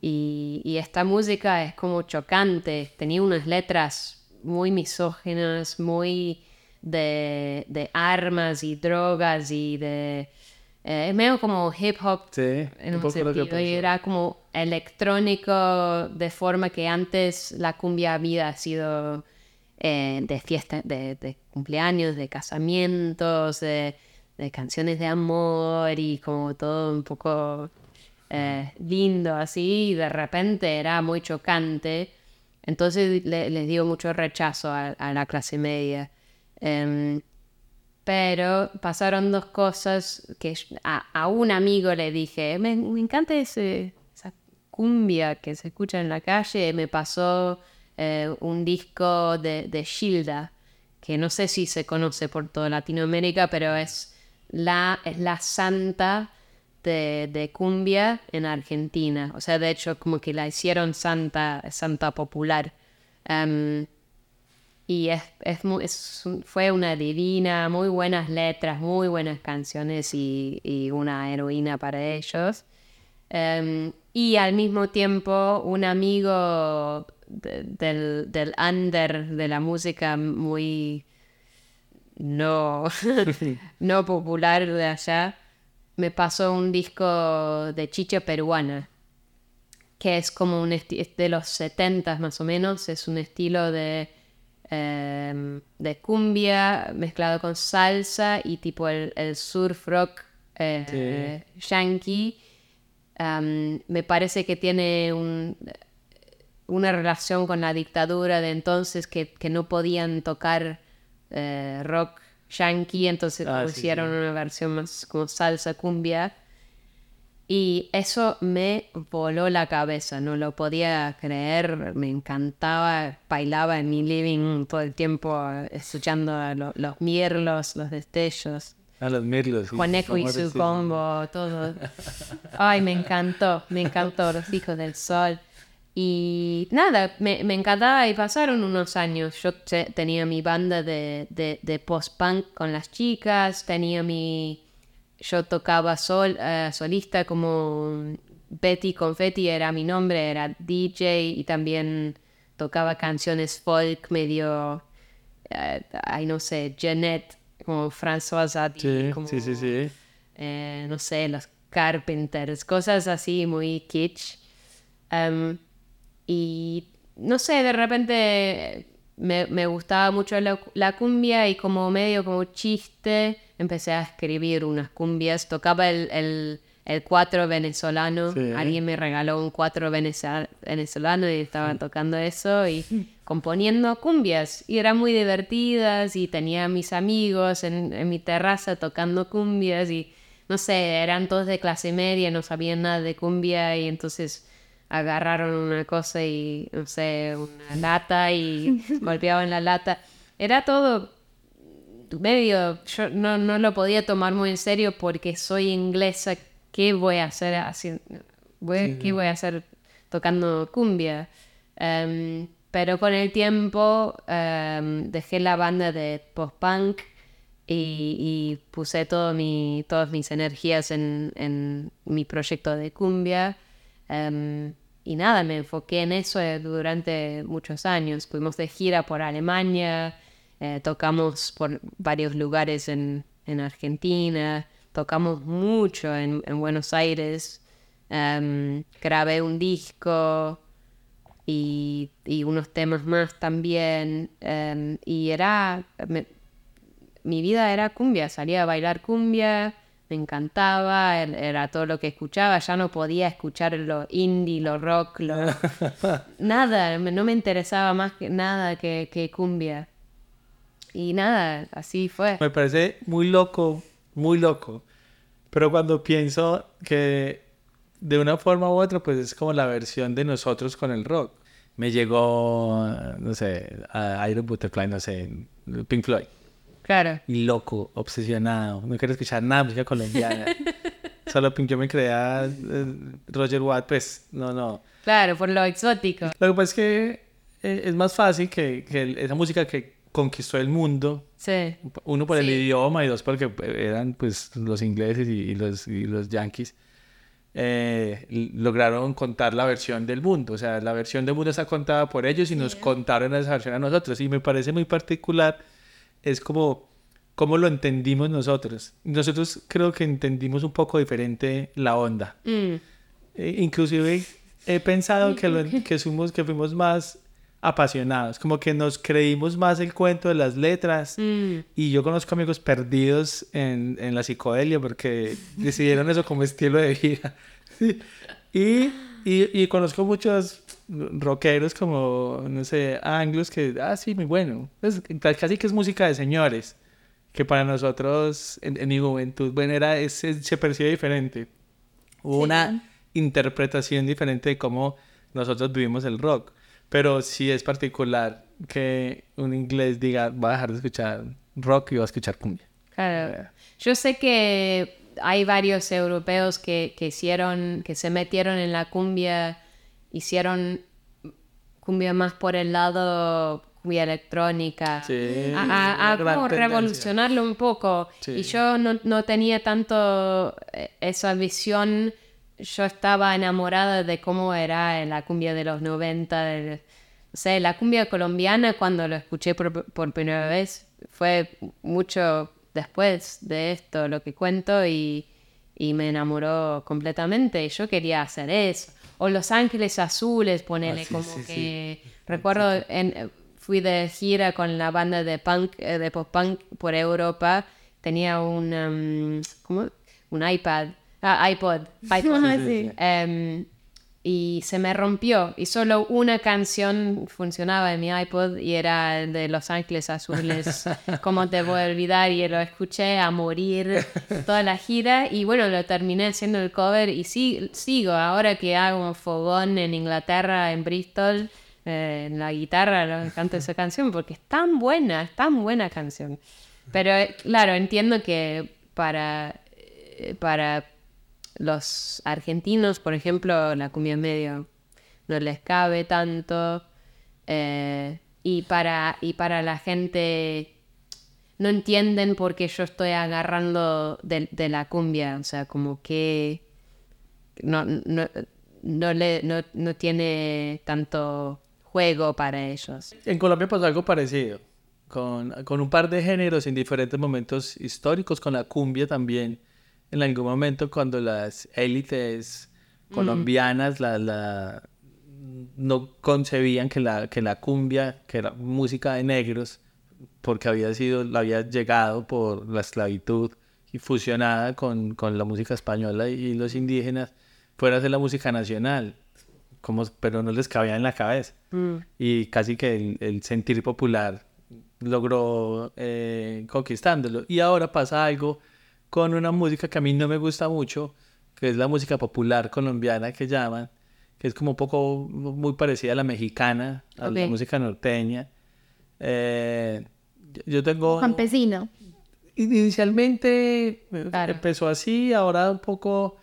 Y, y esta música es como chocante, tenía unas letras muy misóginas, muy de, de armas y drogas y de... eh, es medio como hip hop Sí, en un sentido, y era como electrónico de forma que antes la cumbia había sido eh, de fiesta, de, cumpleaños, de casamientos, de, canciones de amor y como todo un poco eh, lindo así, y de repente era muy chocante. Entonces le- les dio mucho rechazo a, la clase media. Em, pero pasaron dos cosas que a, un amigo le dije, me, encanta esa cumbia que se escucha en la calle. Me pasó eh, un disco de, de que no sé si se conoce por toda Latinoamérica, pero es la, es la santa de, cumbia en Argentina. O sea, de hecho, como que la hicieron santa, santa popular. Em, y es, es fue una divina, muy buenas letras, muy buenas canciones y, y una heroína para ellos. Em, y al mismo tiempo un amigo de- del, del under de la música muy no, no popular de allá me pasó un disco de chicha peruana que es como un es de los 70 más o menos, es un estilo de, em, de cumbia mezclado con salsa y tipo el, el surf rock eh, yankee. Me parece que tiene un, una relación con la dictadura de entonces que, que no podían tocar eh, rock yankee, entonces Ah, como sí, hicieron una versión más como salsa cumbia. Y eso me voló la cabeza, no lo podía creer, me encantaba, bailaba en mi living todo el tiempo escuchando a lo- los mirlos, los destellos. A los mirlos. Juaneco y su combo, todo. Ay, me encantó, me encantó, los hijos del sol. Y nada, me, me encantaba y pasaron unos años. Yo te- tenía mi banda de, de, de post-punk con las chicas, tenía mi... Yo tocaba sol, eh, solista como Betty Confetti era mi nombre, era DJ y también tocaba canciones folk medio, ay no sé, Jeanette, como François Satie, Sí, como, sí, sí, sí. eh, no sé, los Carpenters, cosas así muy kitsch. Em, y no sé, de repente me, me gustaba mucho la, la cumbia y como medio como chiste empecé a escribir unas cumbias. Tocaba el, el, el cuatro venezolano. Sí. Alguien me regaló un cuatro venezolano y estaba tocando eso y componiendo cumbias. Y eran muy divertidas y tenía a mis amigos en, en mi terraza tocando cumbias y no sé, eran todos de clase media, no sabían nada de cumbia y entonces agarraron una cosa y, no sé, una lata y golpeaban la lata. Era todo medio, yo no, no lo podía tomar muy en serio porque soy inglesa, ¿qué voy a hacer haciendo? Voy- ¿Qué voy a hacer tocando cumbia? Em, pero con el tiempo em, dejé la banda de post-punk y, y puse todo mi, todas mis energías en, en mi proyecto de cumbia. Em, y nada, me enfoqué en eso eh, durante muchos años. Fuimos de gira por Alemania, eh, tocamos por varios lugares en, en Argentina, tocamos mucho en, en Buenos Aires, em, grabé un disco y, y unos temas más también. em, y era, mi vida era cumbia, salía a bailar cumbia, me encantaba, er- era todo lo que escuchaba, ya no podía escuchar lo indie, lo rock, lo... nada, me- no me interesaba más que nada que, que cumbia. Y nada, así fue. Me parece muy loco, muy loco. Pero cuando pienso que de una forma u otra, pues es como la versión de nosotros con el rock. Me llegó, no sé, a Iron Butterfly, no sé, Pink Floyd. Claro. Y loco, obsesionado. No quiero escuchar nada de música colombiana. Solo yo me creía eh, Roger Watt, pues no, no. Claro, por lo exótico. Lo que pasa es que eh, es más fácil que, esa música que conquistó el mundo, Sí. uno por el Sí. idioma y dos porque eran pues los ingleses y, y los, y los yankees, eh, lograron contar la versión del mundo. O sea, la versión del mundo está contada por ellos y nos contaron esa versión a nosotros. Y me parece muy particular, es como cómo lo entendimos nosotros. Nosotros creo que entendimos un poco diferente la onda. Mm, Eh, inclusive he pensado que, lo, que, fuimos, que fuimos más apasionados, como que nos creímos más el cuento de las letras. mm. Y yo conozco amigos perdidos en, en la psicodelia porque decidieron eso como estilo de vida. Y, y, y conozco muchos rockeros como, no sé, anglos que, ah, sí, muy bueno. Pues, casi que es música de señores, que para nosotros en, en mi juventud, bueno, era, es- es- se percibe diferente. Hubo una interpretación diferente de cómo nosotros vivimos el rock. Pero sí es particular que un inglés diga, va a dejar de escuchar rock y va a escuchar cumbia. Claro. Yo sé que hay varios europeos que, que hicieron, que se metieron en la cumbia, hicieron cumbia más por el lado cumbia electrónica. Sí, a, como revolucionarlo un poco. Sí. Y yo no, no tenía tanto eh, esa visión. Yo estaba enamorada de cómo era la cumbia de los 90. del- o sea, la cumbia colombiana cuando lo escuché por, por primera vez fue mucho después de esto lo que cuento y, y me enamoró completamente. Y yo quería hacer eso. O Los Ángeles Azules, ponele Ah, sí, como sí, sí. que... Recuerdo, en, fui de gira con la banda de punk, eh, de pop punk por Europa. Tenía un, um, ¿cómo? Un iPad, ah, iPod, iPod. Sí. Em, y se me rompió y solo una canción funcionaba en mi iPod y era el de Los Ángeles Azules, ¿Cómo te voy a olvidar? Y lo escuché a morir toda la gira y bueno, lo terminé haciendo el cover y sí, sigo, ahora que hago un fogón en Inglaterra, en Bristol, eh, en la guitarra canto esa canción porque es tan buena, es tan buena canción. Pero eh, claro, entiendo que para, eh, para los argentinos, por ejemplo, la cumbia medio no les cabe tanto. eh, y, para, y para la gente no entienden por qué yo estoy agarrando de, la cumbia. O sea, como que no, no, no, le, no, no tiene tanto juego para ellos. En Colombia pasó algo parecido, con, con un par de géneros en diferentes momentos históricos, con la cumbia también. En algún momento cuando las élites colombianas la, la- no concebían que la, que la cumbia, que era música de negros, porque había sido, la había llegado por la esclavitud y fusionada con, con la música española y los indígenas, fuera a ser la música nacional, como, pero no les cabía en la cabeza. Y casi que el, el sentir popular logró eh, conquistándolo. Y ahora pasa algo con una música que a mí no me gusta mucho, que es la música popular colombiana que llaman, que es como un poco muy parecida a la mexicana, a la música norteña. Eh, yo- tengo... Campesino. Inicialmente eh, Claro. empezó así, ahora un poco,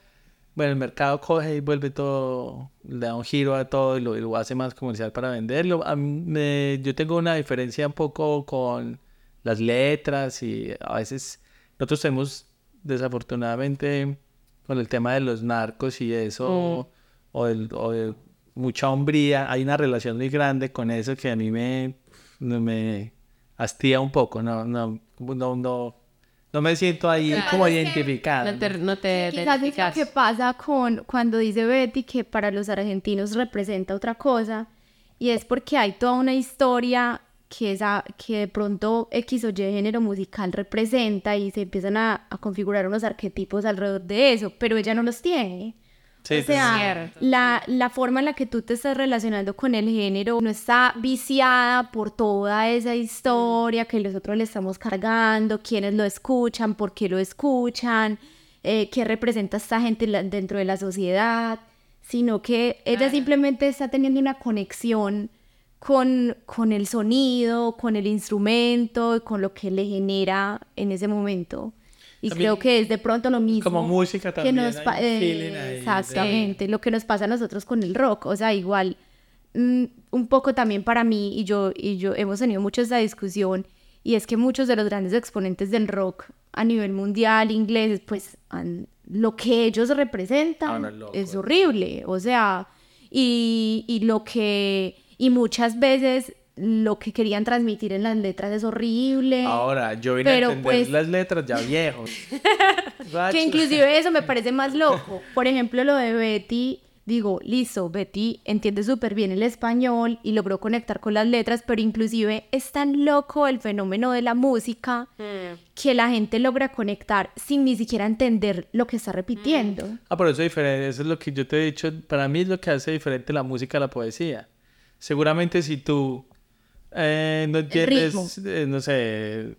bueno, el mercado coge y vuelve todo, le da un giro a todo y lo, y lo hace más comercial para venderlo. A mí me- yo tengo una diferencia un poco con las letras y a veces nosotros tenemos desafortunadamente con el tema de los narcos y eso, o, el- o de mucha hombría, hay una relación muy grande con eso que a mí me, me hastía un poco, no, no, no, no, no me siento ahí como identificado. No te, no te Quizás es lo que pasa con cuando dice Betty que para los argentinos representa otra cosa y es porque hay toda una historia que, esa, que de pronto X o Y género musical representa y se empiezan a, a configurar unos arquetipos alrededor de eso, pero ella no los tiene. Sí, o sea, la, la forma en la que tú te estás relacionando con el género no está viciada por toda esa historia que nosotros le estamos cargando, quiénes lo escuchan, por qué lo escuchan, eh, qué representa esta gente la- dentro de la sociedad, sino que ella simplemente está teniendo una conexión con, con el sonido, con el instrumento, con lo que le genera en ese momento. Y También- creo que es de pronto lo mismo. Como música que también nos pa- un eh, ahí Exactamente, lo que nos pasa a nosotros con el rock. O sea, igual, mm, un poco también para mí, y yo, y yo hemos tenido mucho esta discusión, y es que muchos de los grandes exponentes del rock a nivel mundial, ingleses, pues han- lo que ellos representan Ah, no, loco. es horrible. O sea, y, y lo que, y muchas veces lo que querían transmitir en las letras es horrible. Ahora, yo vine Pero, a entender pues- las letras ya viejo. Que inclusive eso me parece más loco. Por ejemplo, lo de Betty, digo, listo, Betty entiende súper bien el español y logró conectar con las letras, pero inclusive es tan loco el fenómeno de la música que la gente logra conectar sin ni siquiera entender lo que está repitiendo. Ah, por eso es diferente. Eso es lo que yo te he dicho. Para mí es lo que hace diferente la música a la poesía. Seguramente si tú eh, no entiendes, eh, no sé,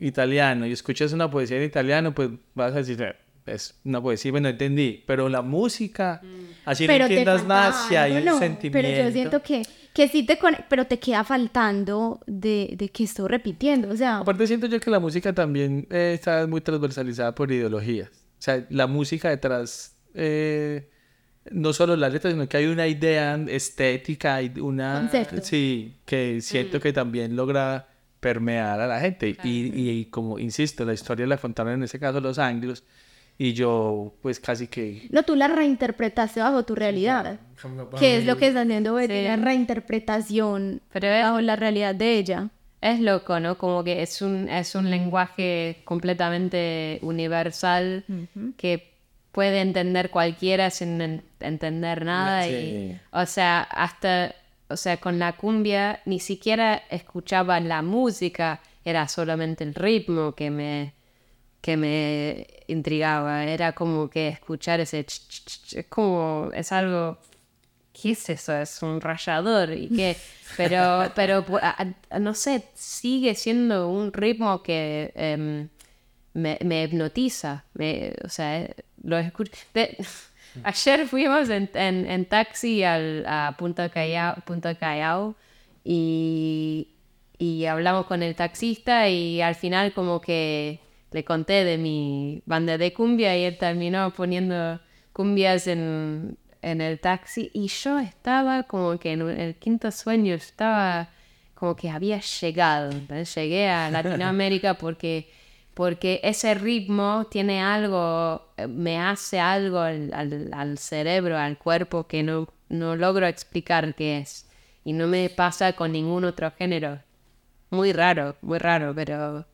italiano y escuchas una poesía en italiano, pues vas a decir, "Eh, es una poesía, no entendí. Pero la música, así no pero te entiendas nada, si hay un no, sentimiento. Pero yo siento que, que sí te pero te queda faltando de, de que estoy repitiendo. O sea, Aparte siento yo que la música también eh, está muy transversalizada por ideologías. O sea, la música detrás, eh, no solo las letras, sino que hay una idea estética, y una... Concepto. Sí, que siento que también logra permear a la gente. Y, y como, insisto, la historia la contaron en ese caso los anglos y yo pues casi que... no, tú la reinterpretaste bajo tu realidad. que es lo que está haciendo Betty, Sí. la reinterpretación Pero es, bajo la realidad de ella. es loco, ¿no? Como que es un, es un lenguaje completamente universal que puede entender cualquiera sin en- entender nada. Sí. Y, o sea, hasta, o sea, con la cumbia ni siquiera escuchaba la música, era solamente el ritmo que me, que me intrigaba. Era como que escuchar ese... ch, ch, ch, es como, es algo... ¿Qué es eso? Es un rayador y qué. Pero, pero no sé, sigue siendo un ritmo que em, me, me hipnotiza. Me- o sea, lo escucho. de- ayer fuimos en, en, en taxi al, a Punta Callao, Punta Callao y, y hablamos con el taxista y al final como que le conté de mi banda de cumbia y él terminó poniendo cumbias en, en el taxi y yo estaba como que en el quinto sueño estaba como que había llegado, llegué a Latinoamérica porque, porque ese ritmo tiene algo, eh, me hace algo al, al- cerebro, al cuerpo que no, no logro explicar qué es y no me pasa con ningún otro género. Muy raro, muy raro, pero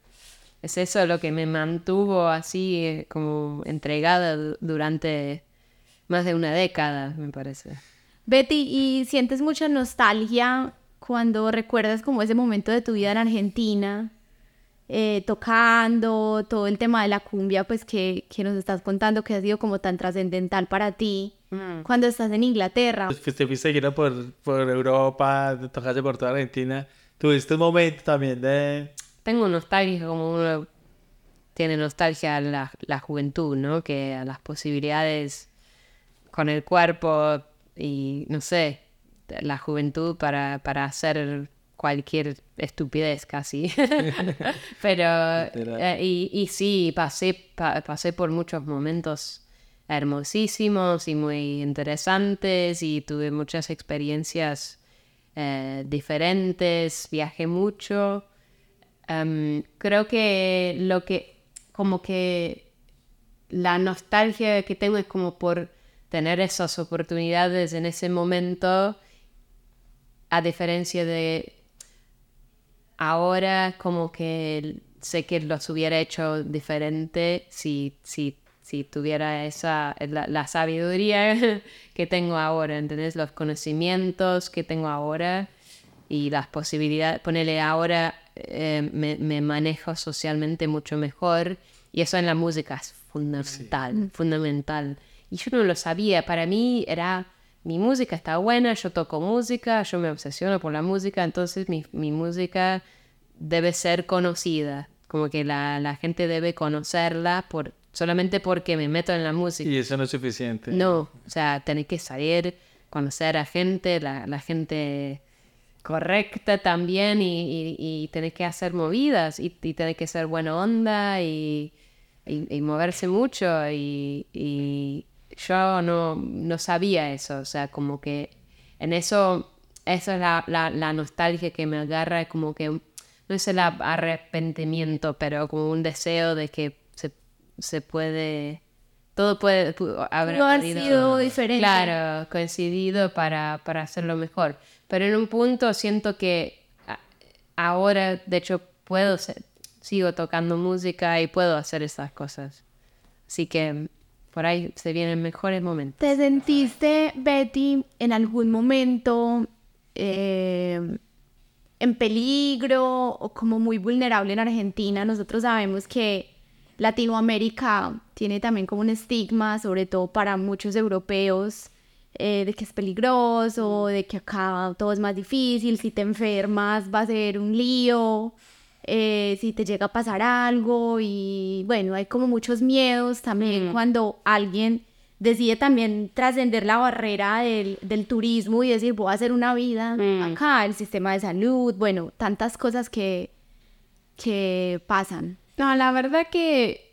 es eso lo que me mantuvo así eh, como entregada du- durante más de una década, me parece. Betty, ¿y sientes mucha nostalgia cuando recuerdas como ese momento de tu vida en Argentina, eh, tocando todo el tema de la cumbia, pues que, que nos estás contando que ha sido como tan trascendental para ti, cuando estás en Inglaterra? Pues que te fuiste gira por, por Europa, te tocaste por toda Argentina. Tuviste un momento también de... Tengo nostalgia como uno tiene nostalgia a la, la juventud, ¿no? Que a las posibilidades con el cuerpo y, no sé, la juventud para, para hacer cualquier estupidez casi. Pero, eh, y, y sí, pasé, pa- pasé por muchos momentos hermosísimos y muy interesantes y tuve muchas experiencias eh, diferentes, viajé mucho. Em, creo que lo que, como que la nostalgia que tengo es como por tener esas oportunidades en ese momento, a diferencia de ahora como que sé que los hubiera hecho diferente si, si, si tuviera esa, la, la sabiduría que tengo ahora, ¿entendés? Los conocimientos que tengo ahora y las posibilidades, ponerle ahora eh, me, me manejo socialmente mucho mejor y eso en la música es fundamental, fundamental. Y yo no lo sabía, para mí era, mi música está buena, yo toco música, yo me obsesiono por la música, entonces mi, mi música debe ser conocida, como que la, la gente debe conocerla por, solamente porque me meto en la música. Y eso no es suficiente. No, o sea, tenés que salir, conocer a gente, la, la gente correcta también y, y, y tenés que hacer movidas y, y tenés que ser buena onda y moverse mucho y yo no, no sabía eso, o sea, como que en eso, eso es la, la, la nostalgia que me agarra, como que no es el arrepentimiento, pero como un deseo de que se, se puede, todo puede pu- haber No ha sido diferente. Claro, coincidido para, para hacerlo mejor. Pero en un punto siento que ahora, de hecho, puedo ser- sigo tocando música y puedo hacer esas cosas. Así que por ahí se vienen mejores momentos. ¿Te sentiste, Betty, en algún momento eh, en peligro o como muy vulnerable en Argentina? Nosotros sabemos que Latinoamérica tiene también como un estigma, sobre todo para muchos europeos, eh, de que es peligroso, de que acá todo es más difícil, si te enfermas va a ser un lío, eh, si te llega a pasar algo y bueno, hay como muchos miedos también cuando alguien decide también trascender la barrera del, del turismo y decir voy a hacer una vida acá, el sistema de salud, bueno, tantas cosas que, que pasan. No, la verdad que.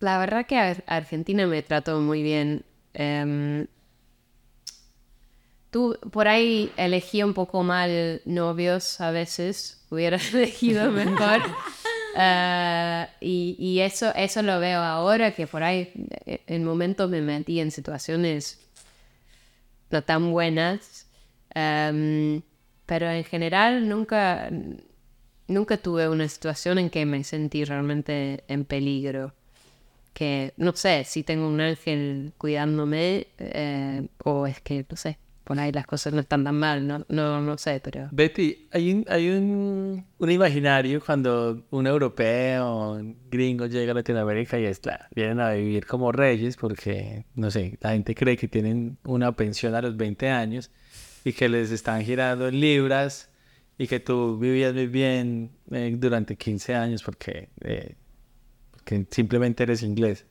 La verdad que Ar- Argentina me trató muy bien. Em, tú por ahí elegí un poco mal novios a veces. Hubiera elegido mejor. Eh, y eso, eso lo veo ahora, que por ahí eh, en momentos me metí en situaciones no tan buenas. Em, pero en general nunca, nunca tuve una situación en que me sentí realmente en peligro. Que no sé si tengo un ángel cuidándome eh, o es que, no sé, por ahí las cosas no están tan mal, no, no, no sé, pero... Betty, hay un, hay un, un imaginario cuando un europeo, un gringo llega a Latinoamérica y es claro, vienen a vivir como reyes porque, no sé, la gente cree que tienen una pensión a los 20 años y que les están girando en libras y que tú vivías muy bien eh, durante 15 años porque, eh, porque simplemente eres inglés.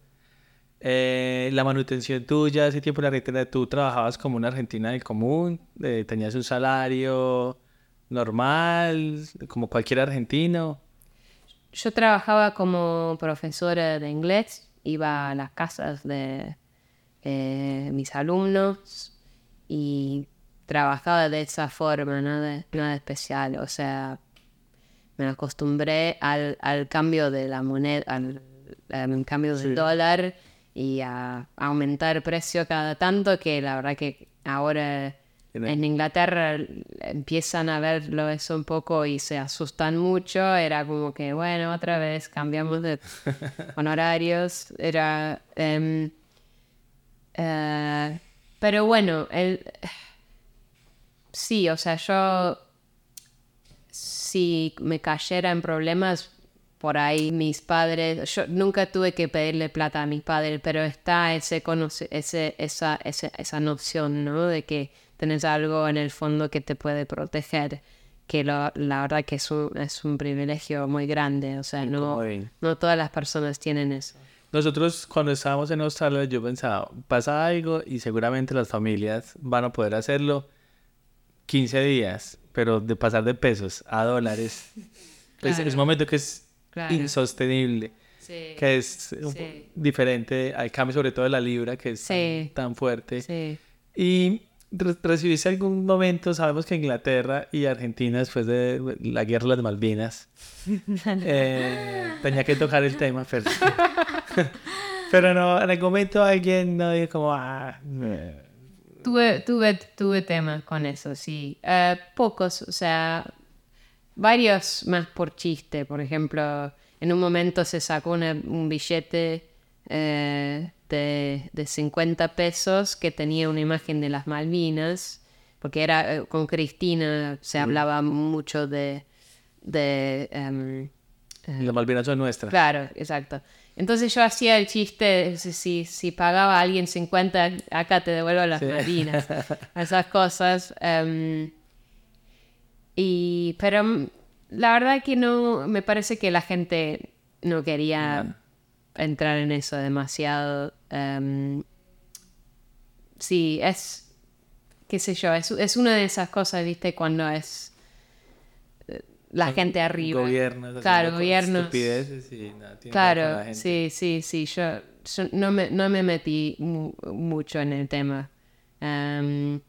Eh, la manutención tuya, ese tiempo en la Argentina, tú trabajabas como una argentina del común, eh, tenías un salario normal, como cualquier argentino. Yo trabajaba como profesora de inglés, iba a las casas de eh, mis alumnos y trabajaba de esa forma, nada, nada especial. O sea, me acostumbré al, al cambio de la moneda, al, al cambio del dólar y a aumentar el precio cada tanto que la verdad que ahora en Inglaterra empiezan a verlo eso un poco y se asustan mucho. Era como que, bueno, otra vez cambiamos de honorarios. Era... em, eh, pero bueno, el, sí, o sea, yo si me cayera en problemas por ahí mis padres, yo nunca tuve que pedirle plata a mis padres, pero está ese, ese esa, ese- esa noción, ¿no? De que tenés algo en el fondo que te puede proteger, que lo- la verdad que es un, es un privilegio muy grande, o sea, no, no todas las personas tienen eso. Nosotros cuando estábamos en Australia yo pensaba, pasa algo y seguramente las familias van a poder hacerlo 15 días, pero de pasar de pesos a dólares, es, Claro. es un momento que es Claro. insostenible, Sí, que es Sí. diferente al cambio sobre todo de la libra, que es Sí. tan, tan fuerte. sí. Y re- recibiste algún momento, sabemos que Inglaterra y Argentina después de la guerra de las Malvinas eh, tenía que tocar el tema, pero, pero no, en algún momento alguien no dijo como, ah, eh, Tuve, tuve, tuve temas con eso, sí. Eh, pocos, o sea, varios más por chiste. Por ejemplo, en un momento se sacó una- un billete eh, de, de 50 pesos que tenía una imagen de las Malvinas, porque era eh, con Cristina, se hablaba mucho de... de em, las Malvinas son nuestras. Claro, exacto. Entonces yo hacía el chiste, si, si, pagaba a alguien 50, acá te devuelvo las Sí. Malvinas, esas cosas. em, y, pero mm, la verdad que no, me parece que la gente no quería entrar en eso demasiado. em, sí, es, qué sé yo, es, es una de esas cosas, viste, cuando es la gente arriba. Gobiernos. Claro, gobiernos. Estupideces y nada, con la Claro, gente. sí, sí, sí. Yo, yo no, me, no me metí mu- mucho en el tema. Em,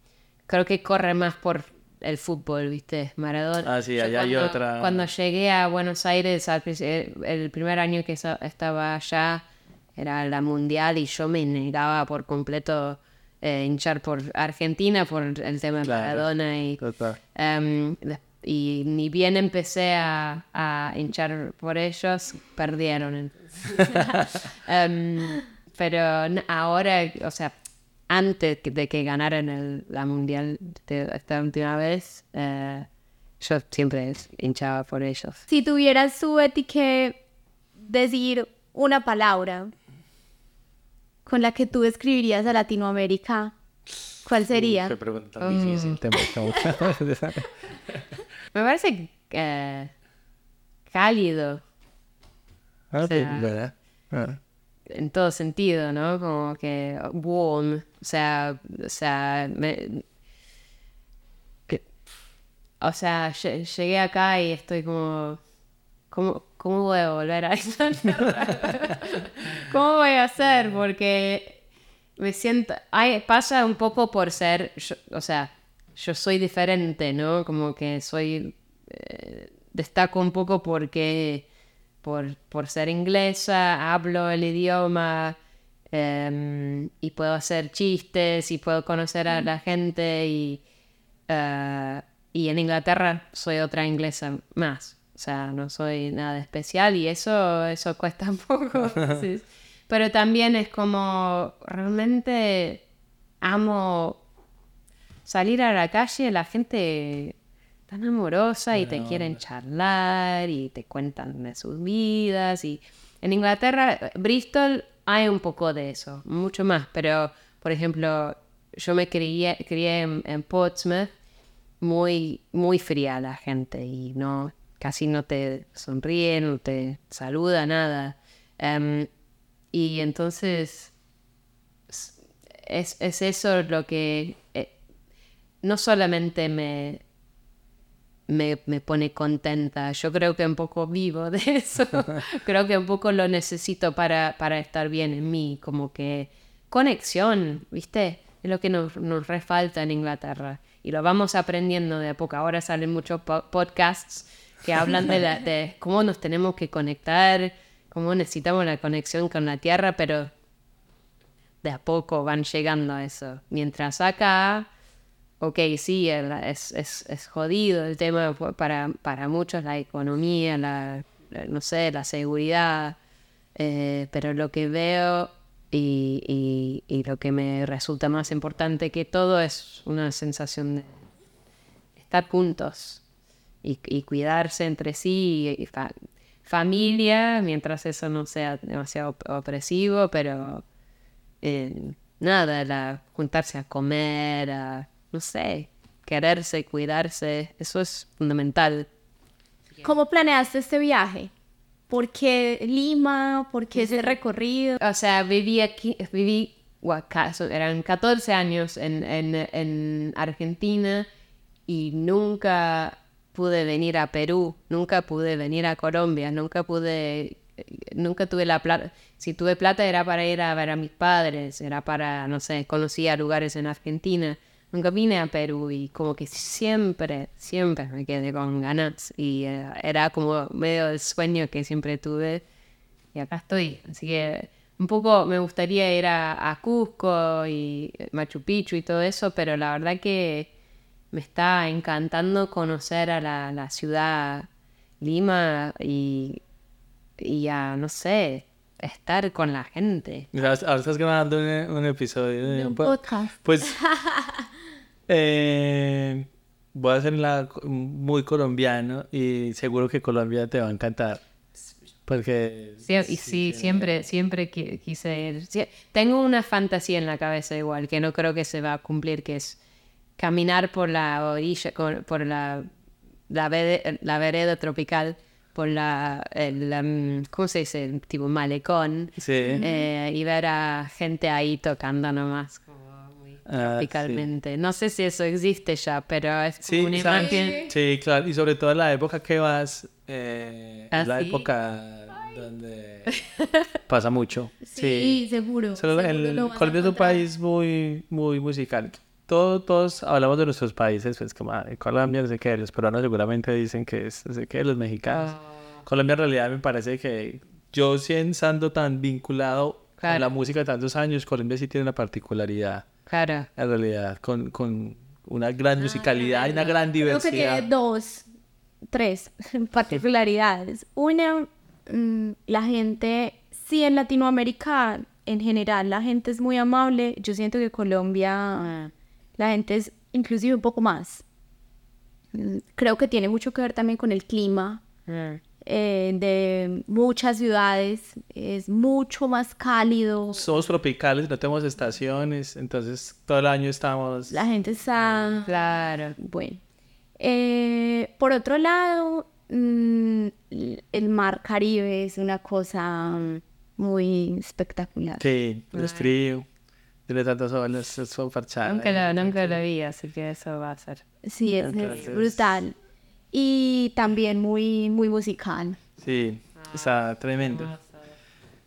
creo que corre más por el fútbol, ¿viste? Maradona. Ah, sí, allá hay cuando- otra- Cuando llegué a Buenos Aires, al princi- el, primer año que estaba allá, era la mundial y yo me negaba por completo eh, hinchar por Argentina por el tema de Claro. Maradona y de- y ni bien empecé a, a hinchar por ellos, perdieron. Em, pero ahora, o sea, antes de que ganaran el- la mundial de esta última vez, eh, yo siempre hinchaba por ellos. Si tuvieras Betty, que decir una palabra con la que tú describirías a Latinoamérica, ¿cuál sería? Qué pregunta tan difícil. te meto. Me parece eh, cálido Ah, sea, ¿verdad? Ah. en todo sentido, ¿no? Como que warm, o sea, o sea, me- que- o sea, lle- llegué acá y estoy como, ¿cómo, cómo voy a volver a eso? ¿Cómo voy a hacer? Porque me siento, ay, pasa un poco por ser, yo- o sea, yo soy diferente, ¿no? Como que soy, eh, destaco un poco porque, por, por ser inglesa, hablo el idioma em, y puedo hacer chistes y puedo conocer a la gente y, eh, y en Inglaterra soy otra inglesa más. O sea, no soy nada especial y eso, eso cuesta un poco. sí. Pero también es como, realmente amo salir a la calle, la gente tan amorosa y te quieren charlar y te cuentan de sus vidas. Y en Inglaterra, Bristol, hay un poco de eso, mucho más. Pero, por ejemplo, yo me crié, crié en, Portsmouth, muy, muy fría la gente y no, casi no te sonríe, no te saluda, nada. Em, y entonces es, es eso lo que eh, no solamente me, me, me pone contenta, yo creo que un poco vivo de eso, creo que un poco lo necesito para, para estar bien en mí, como que conexión, ¿viste? Es lo que nos, nos refalta en Inglaterra y lo vamos aprendiendo de a poco. Ahora salen muchos po- podcasts que hablan de, la- de cómo nos tenemos que conectar, cómo necesitamos la conexión con la tierra, pero de a poco van llegando a eso. Mientras acá, ok, sí, es, es, es jodido el tema para, para muchos, la economía, la, no sé, la seguridad, eh, pero lo que veo y, y- lo que me resulta más importante que todo es una sensación de estar juntos y, cuidarse entre sí, y fa- familia, mientras eso no sea demasiado op- opresivo, pero eh, nada, juntarse a comer, a, no sé, quererse, cuidarse, eso es fundamental. ¿Cómo planeaste este viaje? ¿Por qué Lima? ¿Por qué ese recorrido? O sea, viví aquí, viví, bueno, eran 14 años en, en, en Argentina y nunca pude venir a Perú, nunca pude venir a Colombia, nunca pude, nunca tuve la plata. Si tuve plata era para ir a ver a mis padres, era para, no sé, conocía lugares en Argentina. Nunca vine a Perú y como que siempre, siempre me quedé con ganas y eh, era como medio el sueño que siempre tuve y acá estoy. Así que un poco me gustaría ir a, a Cusco y Machu Picchu y todo eso, pero la verdad que me está encantando conocer a la, la ciudad Lima y, y a, no sé, estar con la gente. Ahora estás grabando un, un episodio de Un po- podcast. Pues eh, voy a hacerla co- muy colombiano y seguro que Colombia te va a encantar. Porque Sí, y sí, siempre, siempre qui- quise ir. Sí, tengo una fantasía en la cabeza igual, que no creo que se va a cumplir, que es caminar por la orilla, por la, la vereda tropical, por la, el, um, ¿cómo se dice? El tipo malecón, sí. eh, y ver a gente ahí tocando nomás. como muy- Ah, tropicalmente. No sé si eso existe ya, pero es como Sí, una ¿sabes? imagen. sí, claro, y sobre todo en la época que vas, eh, ¿Ah, es la época donde pasa mucho. Sí, seguro. Solo seguro el- Colombia es un país muy, muy musical. Todos, todos hablamos de nuestros países, pues como ah, Colombia, no sé qué, los peruanos seguramente dicen que es, no sé qué, los mexicanos. Ah. Colombia en realidad me parece que yo siendo tan vinculado Claro. con la música tantos años, Colombia sí tiene una particularidad, Claro. en realidad, con, con una gran musicalidad y una gran Creo que diversidad. tiene dos, tres particularidades. Una, mm, la gente, sí en Latinoamérica en general la gente es muy amable. Yo siento que Colombia, la gente es inclusive un poco más. Creo que tiene mucho que ver también con el clima Mm. eh, de muchas ciudades. Es mucho más cálido. Somos tropicales, no tenemos estaciones, entonces todo el año estamos... La gente está... Claro. Bueno. Eh, por otro lado, mm, el mar Caribe es una cosa muy espectacular. Sí, es frío, tiene tantas olas, es súper. Nunca lo, nunca lo vi, así que eso va a ser. Sí, es, es brutal. Y también muy, muy musical. Sí, está tremendo.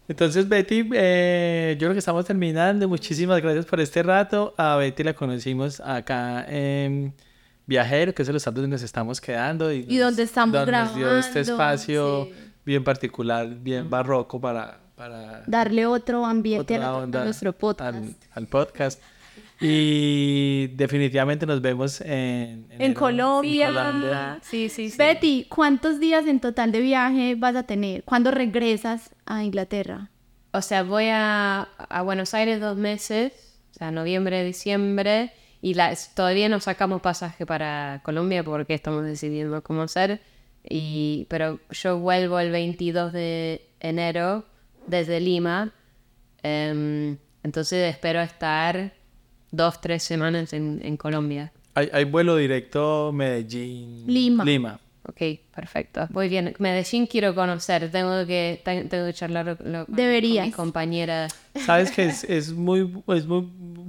Entonces, Betty, eh, yo creo que estamos terminando. Muchísimas gracias por este rato. A Betty la conocimos acá en Viajero, que es el estado donde nos estamos quedando. Y, Y donde estamos donde Nos dio este grabando, espacio sí. bien particular, bien barroco para... para Darle otro ambiente a, onda a nuestro podcast. Al, al podcast. Y definitivamente nos vemos en, En enero Colombia. Colombia. Sí, sí, sí. Betty, ¿cuántos días en total de viaje vas a tener? ¿Cuándo regresas a Inglaterra? O sea, voy a, a Buenos Aires dos meses, o sea, noviembre, diciembre, y la, todavía no sacamos pasaje para Colombia porque estamos decidiendo cómo hacer. Y, pero yo vuelvo el 22 de enero desde Lima, em, entonces espero estar dos, tres semanas en, en Colombia. Hay, hay vuelo directo Medellín. Lima. Lima. Ok, perfecto. Muy bien. Medellín quiero conocer. Tengo que, te- tengo que charlar lo- Deberías. con mi compañera. Sabes que es, es muy, es muy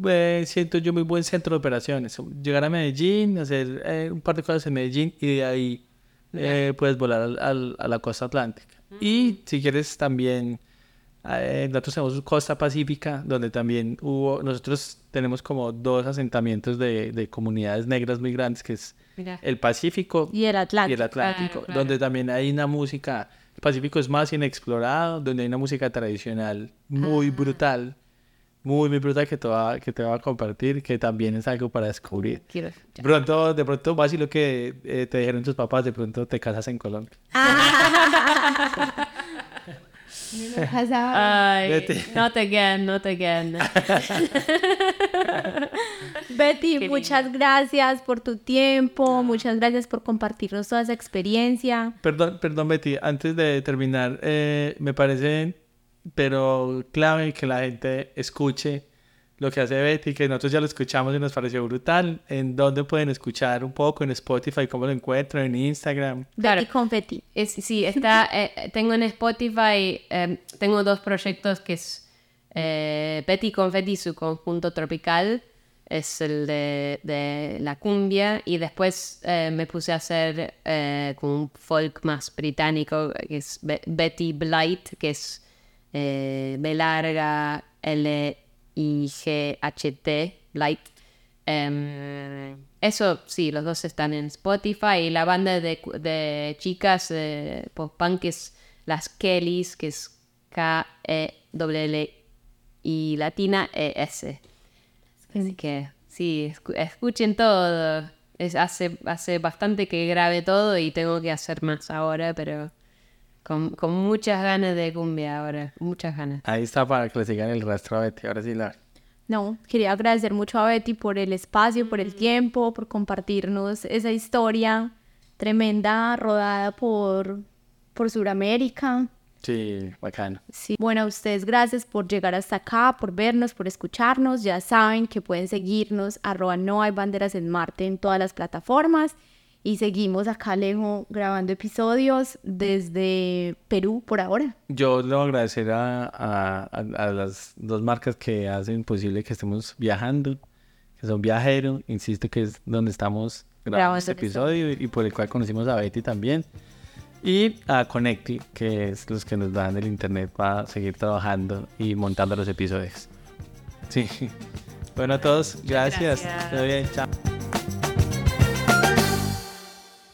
eh, siento yo muy buen centro de operaciones. Llegar a Medellín, hacer eh, un par de cosas en Medellín y de ahí eh, puedes volar al- al- a la costa atlántica. Y si quieres también, eh, nosotros tenemos costa pacífica, donde también hubo, nosotros tenemos como dos asentamientos de, de comunidades negras muy grandes, que es Mira. el Pacífico Y el y Atlántico. el Atlántico, Claro, claro. donde también hay una música, el Pacífico es más inexplorado, donde hay una música tradicional muy brutal, muy, muy brutal que te, va, que te va a compartir, que también es algo para descubrir. Quiero pronto, de pronto vas y lo que eh, te dijeron tus papás, de pronto te casas en Colombia. Ay, Vete. not again, not again. Betty, Qué muchas gracias por tu tiempo, muchas gracias por compartirnos toda esa experiencia. Perdón, perdón Betty, antes de terminar, eh, me parece, pero clave que la gente escuche lo que hace Betty, que nosotros ya lo escuchamos y nos pareció brutal. ¿En dónde pueden escuchar un poco? En Spotify, ¿cómo lo encuentran? En Instagram. Claro. Betty Confetti. Es, sí, está, eh, tengo en Spotify, eh, tengo dos proyectos que es eh, Betty Confetti, su conjunto tropical, es el de, de la cumbia, y después eh, me puse a hacer eh, con un folk más británico, que es Be- Betty Blight, que es eh, B larga L I G H T Blight. Em, eso sí, los dos están en Spotify. Y la banda de, de chicas de post-punk es Las Kellys, que es K-E-L-L y latina E-S. Así que sí, escu- escuchen todo. Es, hace, hace bastante que grabé todo y tengo que hacer más ahora, pero con, con muchas ganas de cumbia ahora. Muchas ganas. Ahí está para que le sigan el rastro a Betty. Ahora sí la... No, quería agradecer mucho a Betty por el espacio, por el tiempo, por compartirnos esa historia tremenda rodada por, por Sudamérica. Sí, bacano. Sí. Bueno, a ustedes gracias por llegar hasta acá, por vernos, por escucharnos. Ya saben que pueden seguirnos, arroba no hay banderas en Marte en todas las plataformas. Y seguimos acá, Alejo, grabando episodios desde Perú por ahora. Yo le voy a agradecer a, a- a- a las dos marcas que hacen posible que estemos viajando que son Viajero, insisto que es donde estamos grabando Grabando este este episodio y, y por el cual conocimos a Betty también. Y a Connecti, que es los que nos dan el internet para seguir trabajando y montando los episodios. Sí. Bueno a todos, gracias. gracias. Todo bien, chao.